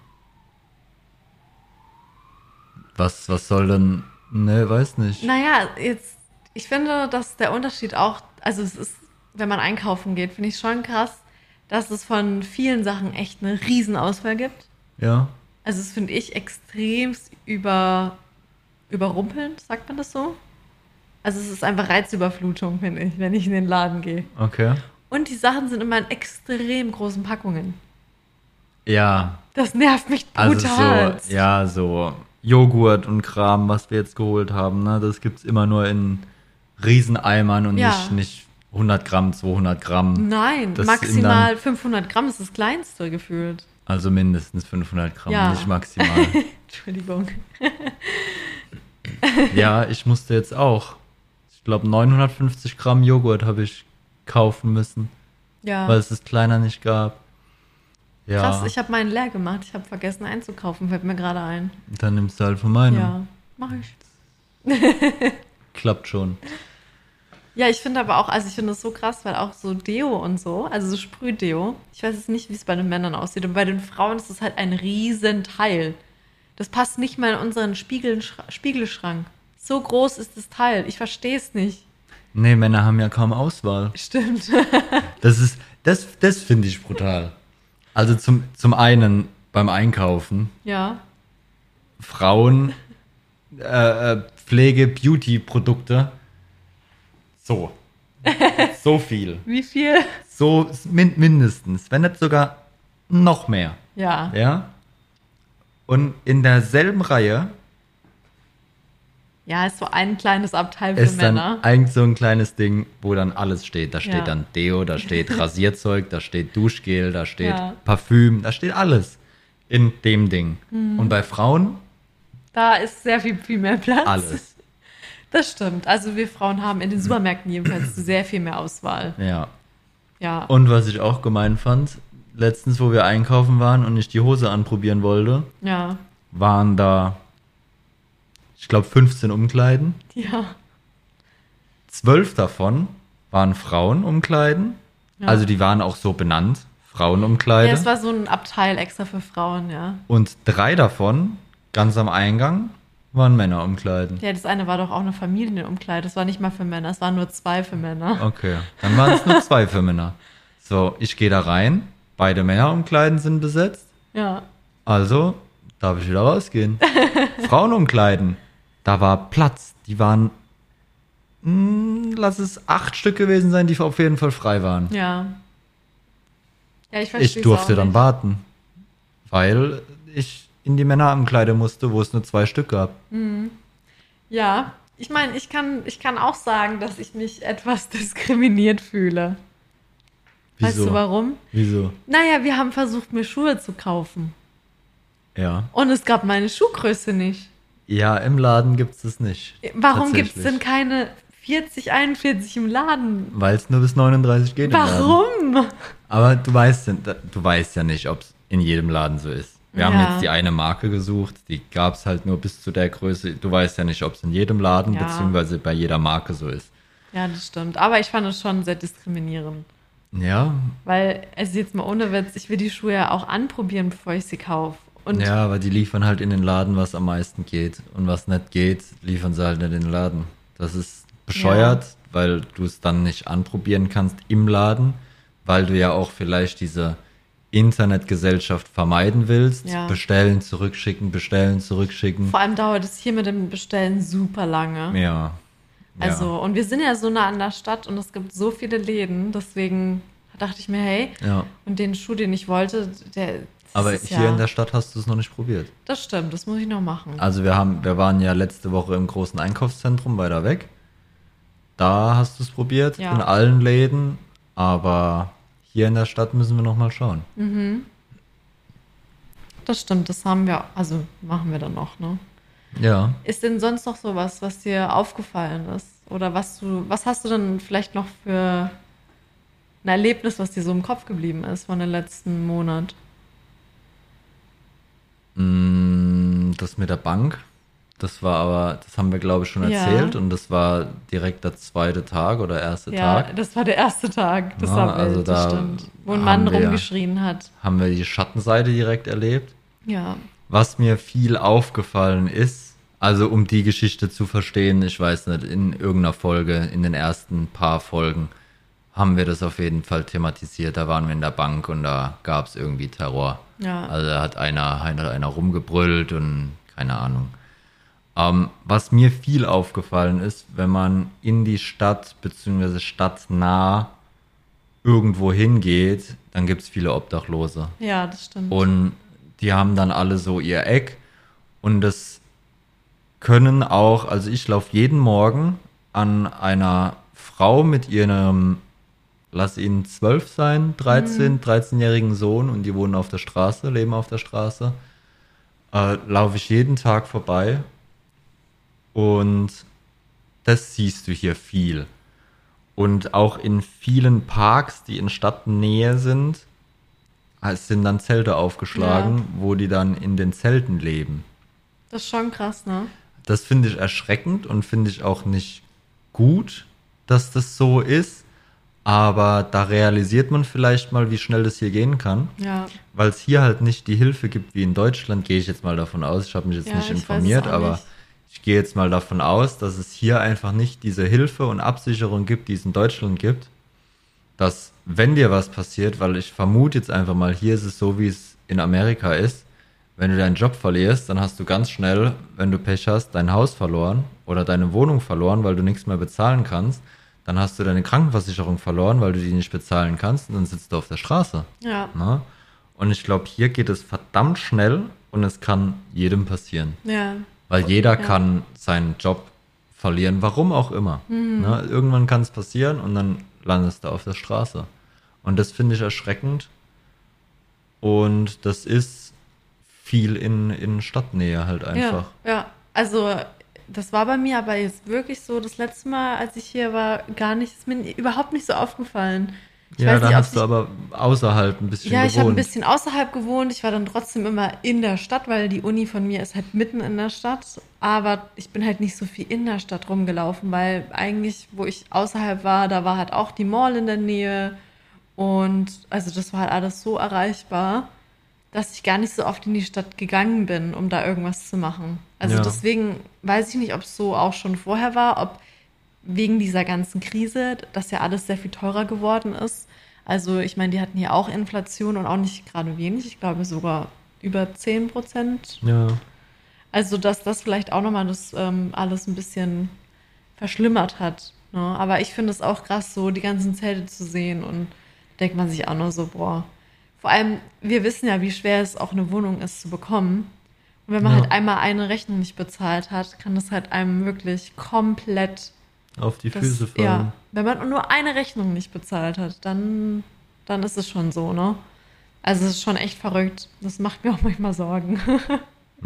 was, was soll denn, ne, weiß nicht. Naja, jetzt, ich finde, dass der Unterschied auch, also es ist, wenn man einkaufen geht, finde ich schon krass, dass es von vielen Sachen echt eine Riesenauswahl gibt. Ja, Also das finde ich extremst über, überrumpelnd, sagt man das so? Also es ist einfach Reizüberflutung, finde ich, wenn ich in den Laden gehe. okay. Und die Sachen sind immer in extrem großen Packungen. Ja, Das nervt mich also brutal. so, ja, so Joghurt und Kram, was wir jetzt geholt haben, ne, das gibt's immer nur in Rieseneimern und Ja. nicht, nicht 100 Gramm, 200 Gramm. Nein, Das maximal 500 Gramm ist das kleinste gefühlt. Also mindestens 500 Gramm, Ja. nicht maximal. Entschuldigung. ja, ich musste jetzt auch. Ich glaube, 950 Gramm Joghurt habe ich kaufen müssen, Ja. weil es das kleiner nicht gab. Ja, Krass, ich habe meinen leer gemacht. Ich habe vergessen einzukaufen, fällt mir gerade ein. dann nimmst du halt von meinem. Ja, mache ich. Klappt schon. Ja, ich finde aber auch, also ich finde das so krass, weil auch so Deo und so, also so Sprühdeo, ich weiß jetzt nicht, wie es bei den Männern aussieht, und bei den Frauen ist es halt ein Riesenteil. Das passt nicht mal in unseren Spiegel, Spiegelschrank. So groß ist das Teil. Ich verstehe es nicht. Nee, Männer haben ja kaum Auswahl. Stimmt. Das ist, das, das finde ich brutal. Also zum, zum einen beim Einkaufen, ja. Frauen, äh, äh, Pflege, Beauty-Produkte. So. so viel. Wie viel? So min mindestens, wenn nicht sogar noch mehr. Ja. Ja? Und in derselben Reihe Ja, ist so ein kleines Abteil für ist dann Männer. eigentlich so ein kleines Ding, wo dann alles steht. Da steht Ja. dann Deo, da steht Rasierzeug, da steht Duschgel, da steht Ja. Parfüm, da steht alles in dem Ding. Mhm. Und bei Frauen Da ist sehr viel, viel mehr Platz. alles. Das stimmt. Also wir Frauen haben in den Supermärkten jedenfalls sehr viel mehr Auswahl. Ja. Ja. Und was ich auch gemein fand, letztens, wo wir einkaufen waren und ich die Hose anprobieren wollte, ja. waren da, ich glaube, 15 Umkleiden. Ja. Zwölf davon waren Frauenumkleiden. Ja. Also die waren auch so benannt, Ja, Frauenumkleide. es war so ein Abteil extra für Frauen, ja. und drei davon, ganz am Eingang, waren Männerumkleiden. Ja, das eine war doch auch eine Familienumkleide. Das war nicht mal für Männer, es waren nur zwei für Männer. Okay, dann waren es nur zwei für Männer. So, ich gehe da rein, beide Männerumkleiden sind besetzt, Ja. also darf ich wieder rausgehen. Frauenumkleiden, da war Platz, die waren, mh, lass es acht Stück gewesen sein, die auf jeden Fall frei waren. Ja. Ja, ich verstehe Ich durfte dann warten, weil ich in die Männerumkleide musste, wo es nur zwei Stück gab. Ja, ich meine, ich kann, ich kann auch sagen, dass ich mich etwas diskriminiert fühle. Weißt Wieso? du warum? Wieso? Naja, wir haben versucht, mir Schuhe zu kaufen. Ja. Und es gab meine Schuhgröße nicht. Ja, im Laden gibt es das nicht. Warum gibt es denn keine 40, 41 im Laden? Weil es nur bis 39 geht. Warum? Aber du weißt, ja- du weißt ja nicht, ob es in jedem Laden so ist. Wir haben Ja. jetzt die eine Marke gesucht, die gab es halt nur bis zu der Größe. Du weißt ja nicht, ob es in jedem Laden Ja. beziehungsweise bei jeder Marke so ist. Ja, das stimmt. Aber ich fand es schon sehr diskriminierend. Ja, Weil, also jetzt mal ohne Witz, ich will die Schuhe ja auch anprobieren, bevor ich sie kaufe. Und ja, aber die liefern halt in den Laden, was am meisten geht. Und was nicht geht, liefern sie halt nicht in den Laden. Das ist bescheuert, weil du es dann nicht anprobieren kannst im Laden, weil du ja auch vielleicht diese Internetgesellschaft vermeiden willst. Ja. Bestellen, zurückschicken, bestellen, zurückschicken. vor allem dauert es hier mit dem Bestellen super lange. Ja. Also, und wir sind ja so nah an der Stadt und es gibt so viele Läden, deswegen dachte ich mir, hey, ja. und den Schuh, den ich wollte, der. Aber hier ja, in der Stadt hast du es noch nicht probiert. Das stimmt, das muss ich noch machen. Also wir haben, wir waren ja letzte Woche im großen Einkaufszentrum weiter weg. Da hast du es probiert, in allen Läden, aber hier in der Stadt müssen wir noch mal schauen. Das stimmt, das haben wir, also machen wir dann noch, ne? Ja. Ist denn sonst noch sowas, was dir aufgefallen ist? Oder was du, was hast du denn vielleicht noch für ein Erlebnis, was dir so im Kopf geblieben ist von den letzten Monat? Mm, Das mit der Bank, Das war aber, das haben wir glaube ich schon Ja. erzählt und das war direkt der zweite Tag oder erste Ja, Tag. das war der erste Tag. Das Ja, war wild, also das da stimmt. Wo ein Mann wir- rumgeschrien hat. Haben wir die Schattenseite direkt erlebt. Ja. Was mir viel aufgefallen ist, also um die Geschichte zu verstehen, ich weiß nicht, in irgendeiner Folge, in den ersten paar Folgen, haben wir das auf jeden Fall thematisiert. Da waren wir in der Bank und da gab es irgendwie Terror. Ja. Also da hat einer, einer, einer rumgebrüllt und keine Ahnung. Ähm, was mir viel aufgefallen ist, wenn man in die Stadt bzw. stadtnah irgendwo hingeht, dann gibt es viele Obdachlose. Ja, das stimmt. Und die haben dann alle so ihr Eck. Und das können auch, also ich laufe jeden Morgen an einer Frau mit ihrem, lass ihn zwölf sein, 13, 13-jährigen Sohn und die wohnen auf der Straße, leben auf der Straße, äh, laufe ich jeden Tag vorbei. Und das siehst du hier viel. Und auch in vielen Parks, die in Stadtnähe sind, es sind dann Zelte aufgeschlagen, wo die dann in den Zelten leben. das ist schon krass, ne? Das finde ich erschreckend und finde ich auch nicht gut, dass das so ist. Aber da realisiert man vielleicht mal, wie schnell das hier gehen kann. Ja. Weil es hier halt nicht die Hilfe gibt wie in Deutschland, gehe ich jetzt mal davon aus. Ich habe mich jetzt Ja, nicht informiert, aber nicht. Ich gehe jetzt mal davon aus, dass es hier einfach nicht diese Hilfe und Absicherung gibt, die es in Deutschland gibt. Dass, wenn dir was passiert, weil ich vermute jetzt einfach mal, hier ist es so, wie es in Amerika ist, wenn du deinen Job verlierst, dann hast du ganz schnell, wenn du Pech hast, dein Haus verloren oder deine Wohnung verloren, weil du nichts mehr bezahlen kannst. Dann hast du deine Krankenversicherung verloren, weil du die nicht bezahlen kannst und dann sitzt du auf der Straße. Ja. Ne? Und ich glaube, hier geht es verdammt schnell und es kann jedem passieren. Ja. Weil jeder Ja. kann seinen Job verlieren, warum auch immer. Mhm. Ne? Irgendwann kann es passieren und dann landest du auf der Straße. Und das finde ich erschreckend. Und das ist viel in, in Stadtnähe halt einfach. Ja, ja. Also, das war bei mir aber jetzt wirklich so, das letzte Mal, als ich hier war, gar nicht, ist mir überhaupt nicht so aufgefallen. Ich Ja, da hast du aber außerhalb ein bisschen Ja, ich habe ein gewohnt. bisschen außerhalb gewohnt. Ich war dann trotzdem immer in der Stadt, weil die Uni von mir ist halt mitten in der Stadt. Aber ich bin halt nicht so viel in der Stadt rumgelaufen, weil eigentlich, wo ich außerhalb war, da war halt auch die Mall in der Nähe. Und also das war halt alles so erreichbar, dass ich gar nicht so oft in die Stadt gegangen bin, um da irgendwas zu machen. Also Ja. deswegen weiß ich nicht, ob es so auch schon vorher war, ob wegen dieser ganzen Krise, dass ja alles sehr viel teurer geworden ist. Also ich meine, die hatten hier auch Inflation und auch nicht gerade wenig, ich glaube sogar über 10 Prozent. Ja. Also dass das vielleicht auch nochmal das ähm, alles ein bisschen verschlimmert hat. Ne? Aber ich finde es auch krass, so die ganzen Zelte zu sehen und denkt man sich auch nur so, boah. Vor allem, wir wissen ja, wie schwer es auch eine Wohnung ist zu bekommen. Und wenn man Ja. halt einmal eine Rechnung nicht bezahlt hat, kann das halt einem wirklich komplett Auf die das, Füße fallen. ja, wenn man nur eine Rechnung nicht bezahlt hat, dann, dann ist es schon so, ne? Also es ist schon echt verrückt. Das macht mir auch manchmal Sorgen.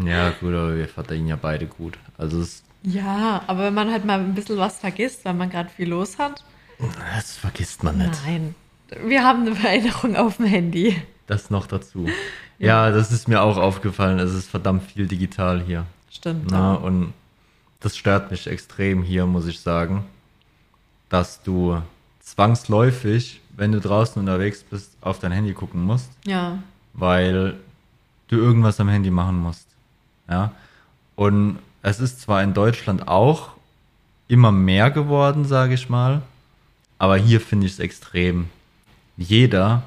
Ja, gut, aber wir verdienen ja beide gut. Also es, ja, aber wenn man halt mal ein bisschen was vergisst, weil man gerade viel los hat. das vergisst man nicht. Nein. Wir haben eine Erinnerung auf dem Handy. Das noch dazu. Ja, das ist mir auch aufgefallen. Es ist verdammt viel digital hier. Stimmt. Na, ja. und das stört mich extrem hier, muss ich sagen, dass du zwangsläufig, wenn du draußen unterwegs bist, auf dein Handy gucken musst, ja. weil du irgendwas am Handy machen musst. Ja. Und es ist zwar in Deutschland auch immer mehr geworden, sage ich mal, aber hier finde ich es extrem. Jeder,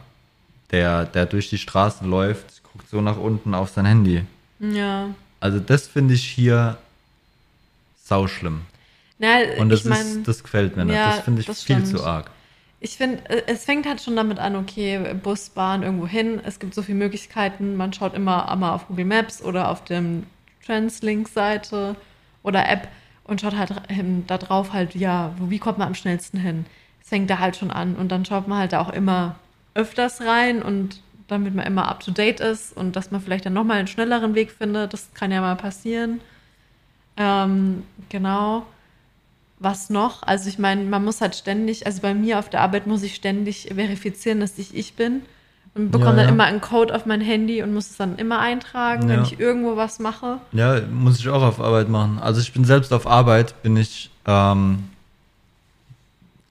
der, der durch die Straßen läuft, guckt so nach unten auf sein Handy. Ja. Also das finde ich hier sauschlimm. Na, Und das, mein, ist, das gefällt mir nicht. ja, Das finde ich das viel stimmt. zu arg. Ich finde, äh, es fängt halt schon damit an, okay, Bus, Bahn, irgendwo hin. Es gibt so viele Möglichkeiten. Man schaut immer einmal auf Google Maps oder auf dem Translink-Seite oder App und schaut halt da drauf halt, ja, wo, wie kommt man am schnellsten hin? Es fängt da halt schon an und dann schaut man halt da auch immer öfters rein und damit man immer up to date ist und dass man vielleicht dann nochmal einen schnelleren Weg findet. Das kann ja mal passieren. Ähm, genau. Was noch? Also ich meine, man muss halt ständig, also bei mir auf der Arbeit muss ich ständig verifizieren, dass ich ich bin und bekomme Ja, dann ja. immer einen Code auf mein Handy und muss es dann immer eintragen, wenn Ja. ich irgendwo was mache. Ja, muss ich auch auf Arbeit machen. Also ich bin selbst auf Arbeit, bin ich ähm,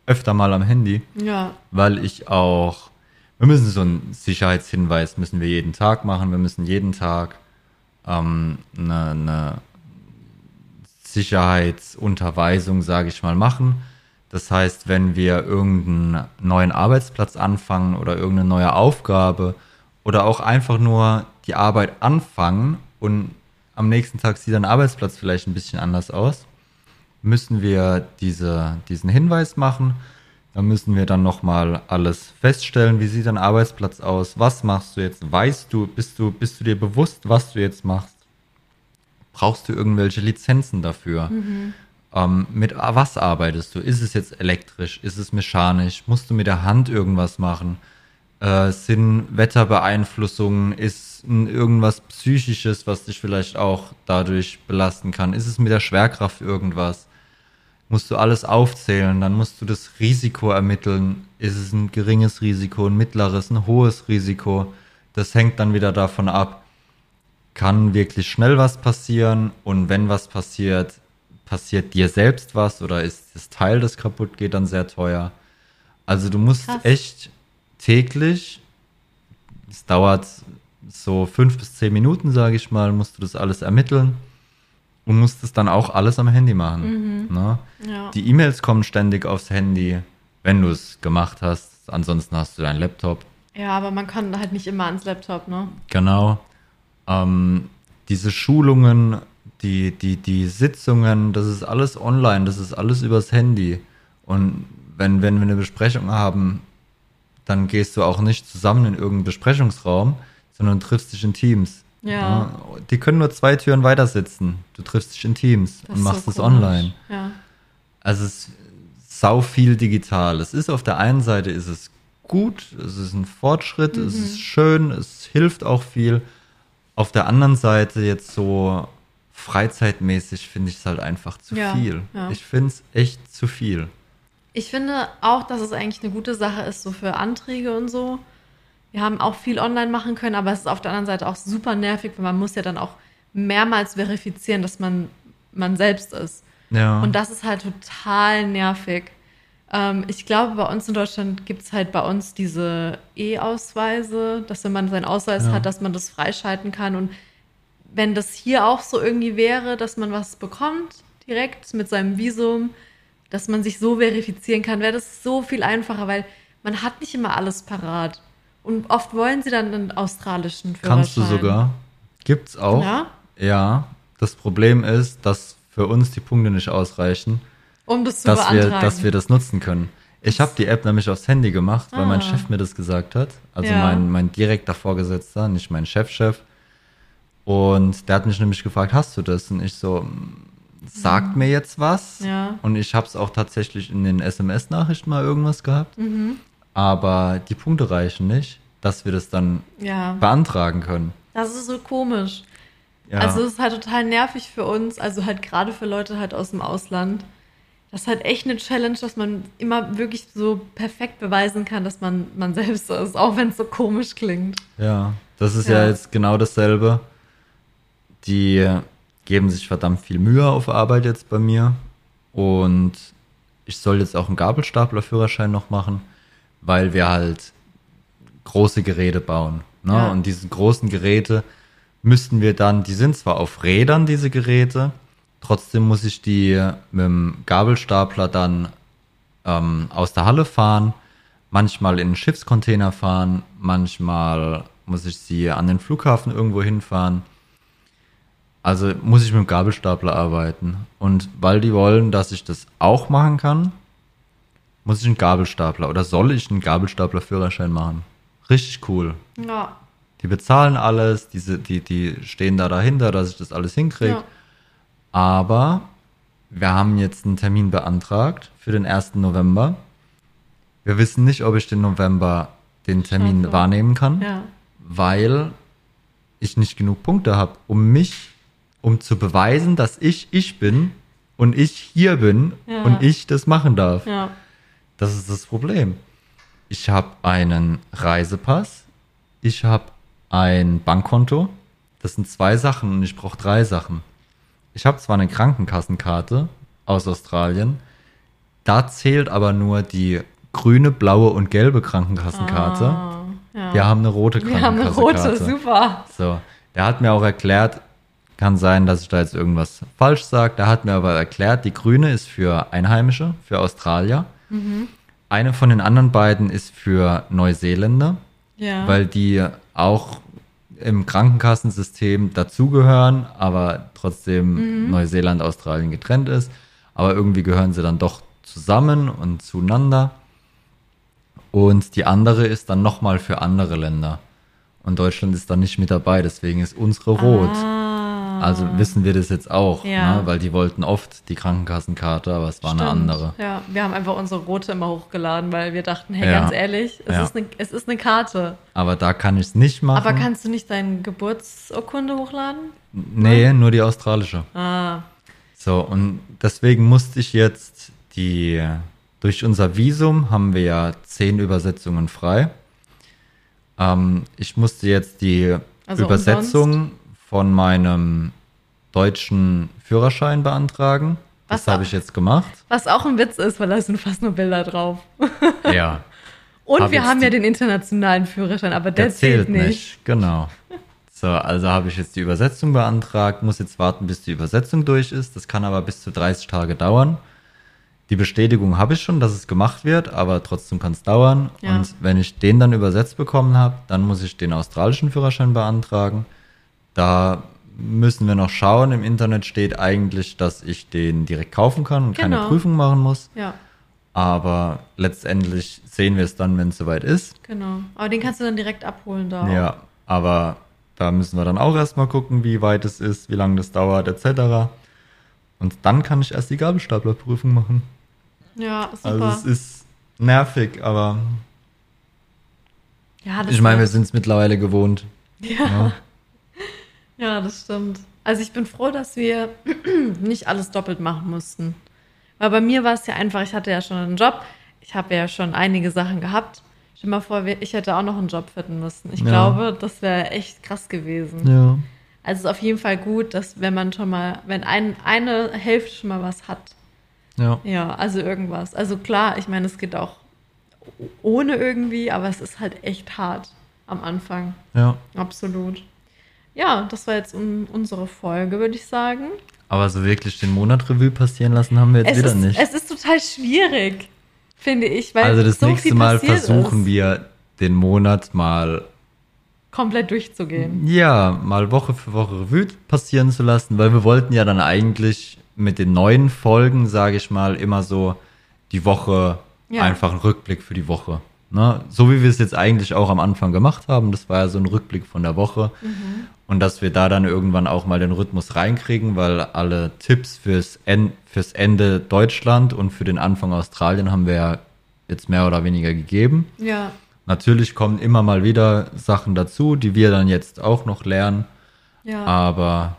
öfter mal am Handy, Ja, weil ich auch, wir müssen so einen Sicherheitshinweis müssen wir jeden Tag machen. Wir müssen jeden Tag ähm, eine, eine Sicherheitsunterweisung, sage ich mal, machen. Das heißt, wenn wir irgendeinen neuen Arbeitsplatz anfangen oder irgendeine neue Aufgabe oder auch einfach nur die Arbeit anfangen und am nächsten Tag sieht ein Arbeitsplatz vielleicht ein bisschen anders aus, müssen wir diese, diesen Hinweis machen. Da müssen wir dann nochmal alles feststellen. Wie sieht ein Arbeitsplatz aus? Was machst du jetzt? Weißt du, bist du, bist du dir bewusst, was du jetzt machst? Brauchst du irgendwelche Lizenzen dafür? Ähm, mit was arbeitest du? Ist es jetzt elektrisch? Ist es mechanisch? Musst du mit der Hand irgendwas machen? Äh, sind Wetterbeeinflussungen? Ist irgendwas Psychisches, was dich vielleicht auch dadurch belasten kann? Ist es mit der Schwerkraft irgendwas? Musst du alles aufzählen, dann musst du das Risiko ermitteln. Ist es ein geringes Risiko, ein mittleres, ein hohes Risiko? Das hängt dann wieder davon ab, kann wirklich schnell was passieren und wenn was passiert, passiert dir selbst was oder ist das Teil, das kaputt geht, dann sehr teuer. Also du musst Krass. echt täglich, es dauert so fünf bis zehn Minuten, sage ich mal, musst du das alles ermitteln und musst es dann auch alles am Handy machen. Ne? ja. Die E-Mails kommen ständig aufs Handy, wenn du es gemacht hast. Ansonsten hast du deinen Laptop. ja, aber man kann halt nicht immer ans Laptop, ne? Genau. Ähm, diese Schulungen, die, die, die Sitzungen, das ist alles online, das ist alles übers Handy. Und wenn, wenn wir eine Besprechung haben, dann gehst du auch nicht zusammen in irgendeinen Besprechungsraum, sondern triffst dich in Teams. Ja. Die können nur zwei Türen weiter sitzen. Du triffst dich in Teams Das und machst es online. Ja. Also es ist sau viel digital. Es ist auf der einen Seite ist es gut, es ist ein Fortschritt, es Mhm. ist schön, es hilft auch viel. Auf der anderen Seite jetzt so freizeitmäßig finde ich es halt einfach zu Ja, viel. ja. Ich finde es echt zu viel. Ich finde auch, dass es eigentlich eine gute Sache ist, so für Anträge und so. Wir haben auch viel online machen können, aber es ist auf der anderen Seite auch super nervig, weil man muss ja dann auch mehrmals verifizieren, dass man man selbst ist. Ja. Und das ist halt total nervig. Ähm, ich glaube, bei uns in Deutschland gibt es halt bei uns diese E-Ausweise, dass wenn man seinen Ausweis Ja. hat, dass man das freischalten kann. Und wenn das hier auch so irgendwie wäre, dass man was bekommt, direkt mit seinem Visum, dass man sich so verifizieren kann, wäre das so viel einfacher, weil man hat nicht immer alles parat. Und oft wollen sie dann einen australischen Führerschein. Kannst du sogar. Gibt's auch. Ja? Ja. Das Problem ist, dass für uns die Punkte nicht ausreichen. Um das zu dass wir, beantragen. dass wir das nutzen können. Ich habe die App nämlich aufs Handy gemacht, weil mein Ah. Chef mir das gesagt hat. Also Ja. mein, mein direkter Vorgesetzter, nicht mein Chefchef. Und der hat mich nämlich gefragt, hast du das? Und ich so, "Mm, sagt mir jetzt was. Mhm. Ja. Und ich habe es auch tatsächlich in den SMS-Nachrichten mal irgendwas gehabt. Mhm. Aber die Punkte reichen nicht, dass wir das dann ja. beantragen können. Das ist so komisch. Ja. Also es ist halt total nervig für uns, also halt gerade für Leute halt aus dem Ausland. Das ist halt echt eine Challenge, dass man immer wirklich so perfekt beweisen kann, dass man man selbst ist, auch wenn es so komisch klingt. Ja, das ist ja. Ja. jetzt genau dasselbe. Die geben sich verdammt viel Mühe auf Arbeit jetzt bei mir. Und ich soll jetzt auch einen Gabelstaplerführerschein noch machen, weil wir halt große Geräte bauen. Ne? Ja. Und diese großen Geräte müssten wir dann, die sind zwar auf Rädern, diese Geräte, trotzdem muss ich die mit dem Gabelstapler dann ähm, aus der Halle fahren, manchmal in einen Schiffscontainer fahren, manchmal muss ich sie an den Flughafen irgendwo hinfahren. Also muss ich mit dem Gabelstapler arbeiten. Und weil die wollen, dass ich das auch machen kann, muss ich einen Gabelstapler oder soll ich einen Gabelstapler-Führerschein machen. Richtig cool. Ja. Die bezahlen alles, diese, die, die stehen da dahinter, dass ich das alles hinkriege. ja. Aber wir haben jetzt einen Termin beantragt für den 1. November. Wir wissen nicht, ob ich den November den Termin Scheiße. wahrnehmen kann, Ja. weil ich nicht genug Punkte habe, um mich, um zu beweisen, dass ich ich bin und ich hier bin Ja. und ich das machen darf. Ja. Das ist das Problem. Ich habe einen Reisepass, ich habe ein Bankkonto. Das sind zwei Sachen und ich brauche drei Sachen. Ich habe zwar eine Krankenkassenkarte aus Australien, da zählt aber nur die grüne, blaue und gelbe Krankenkassenkarte. Ah, ja. Wir haben eine rote Wir haben eine Krankenkassenkarte. rote, super. So, der hat mir auch erklärt, kann sein, dass ich da jetzt irgendwas falsch sage. Der hat mir aber erklärt, die grüne ist für Einheimische, für Australier. Mhm. Eine von den anderen beiden ist für Neuseeländer, Ja. weil die auch im Krankenkassensystem dazugehören, aber trotzdem Mhm. Neuseeland, Australien getrennt ist. Aber irgendwie gehören sie dann doch zusammen und zueinander. Und die andere ist dann nochmal für andere Länder. Und Deutschland ist dann nicht mit dabei, deswegen ist unsere rot. Ah. Also wissen wir das jetzt auch, Ja. ne? weil die wollten oft die Krankenkassenkarte, aber es war eine Stimmt. andere. Ja, wir haben einfach unsere rote immer hochgeladen, weil wir dachten, hey, Ja. ganz ehrlich, es, Ja. ist eine, es ist eine Karte. Aber da kann ich es nicht machen. Aber kannst du nicht deine Geburtsurkunde hochladen? nee, nur die australische. Ah, So, und deswegen musste ich jetzt die, durch unser Visum haben wir ja zehn Übersetzungen frei. Ähm, ich musste jetzt die Also Übersetzung von meinem deutschen Führerschein beantragen. Was Das habe ich jetzt gemacht. was auch ein Witz ist, weil da sind fast nur Bilder drauf. Ja. Und Hab wir haben ja den internationalen Führerschein, aber der, Der zählt nicht. nicht. Genau. So, also habe ich jetzt die Übersetzung beantragt, muss jetzt warten, bis die Übersetzung durch ist. Das kann aber bis zu 30 Tage dauern. Die Bestätigung habe ich schon, dass es gemacht wird, aber trotzdem kann es dauern. Ja. Und wenn ich den dann übersetzt bekommen habe, dann muss ich den australischen Führerschein beantragen. Da müssen wir noch schauen. Im Internet steht eigentlich, dass ich den direkt kaufen kann und keine Genau. Prüfung machen muss. Ja, Aber letztendlich sehen wir es dann, wenn es soweit ist. genau. Aber den kannst du dann direkt abholen da. Ja, aber da müssen wir dann auch erstmal gucken, wie weit es ist, wie lange das dauert, etc. Und dann kann ich erst die Gabelstaplerprüfung machen. Ja, super. Also es ist nervig, aber ja, das ich meine, wir sind es mittlerweile gewohnt. Ja. ja, das stimmt. Also ich bin froh, dass wir nicht alles doppelt machen mussten. Weil bei mir war es ja einfach, ich hatte ja schon einen Job, ich habe ja schon einige Sachen gehabt. Stell dir mal vor, ich hätte auch noch einen Job finden müssen. Ich Ja. glaube, das wäre echt krass gewesen. Ja. Also es ist auf jeden Fall gut, dass wenn man schon mal, wenn ein, eine Hälfte schon mal was hat. Ja. Ja, also irgendwas. Also klar, ich meine, es geht auch ohne irgendwie, aber es ist halt echt hart am Anfang. Ja. Absolut. Ja, das war jetzt un unsere Folge, würde ich sagen. Aber so wirklich den Monat Revue passieren lassen haben wir jetzt Es wieder ist, nicht. es ist total schwierig, finde ich, weil also das so nächste Mal versuchen ist, wir den Monat mal komplett durchzugehen. Ja, mal Woche für Woche Revue passieren zu lassen, weil wir wollten ja dann eigentlich mit den neuen Folgen, sage ich mal, immer so die Woche, Ja. einfach einen Rückblick für die Woche. Ne? So wie wir es jetzt eigentlich auch am Anfang gemacht haben, das war ja so ein Rückblick von der Woche. Mhm. Und dass wir da dann irgendwann auch mal den Rhythmus reinkriegen, weil alle Tipps fürs, en fürs Ende Deutschland und für den Anfang Australien haben wir ja jetzt mehr oder weniger gegeben. Ja, Natürlich kommen immer mal wieder Sachen dazu, die wir dann jetzt auch noch lernen. ja. Aber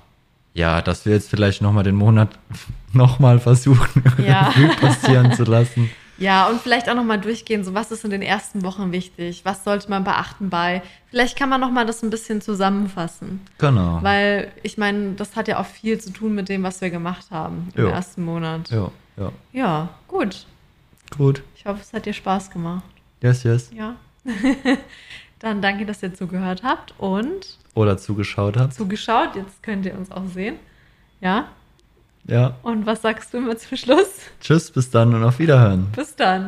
ja, dass wir jetzt vielleicht nochmal den Monat nochmal versuchen, Ja. Passieren zu lassen. Ja, und vielleicht auch nochmal durchgehen, so was ist in den ersten Wochen wichtig, was sollte man beachten bei. Vielleicht kann man nochmal das ein bisschen zusammenfassen. Genau. Weil ich meine, das hat ja auch viel zu tun mit dem, was wir gemacht haben im Jo. ersten Monat. ja, ja. Ja, gut. Gut. Ich hoffe, es hat dir Spaß gemacht. Yes, yes. Ja. Dann danke, dass ihr zugehört habt und Oder zugeschaut habt. zugeschaut. Jetzt könnt ihr uns auch sehen. Ja. Ja. Und was sagst du immer zum Schluss? Tschüss, bis dann und auf Wiederhören. Bis dann.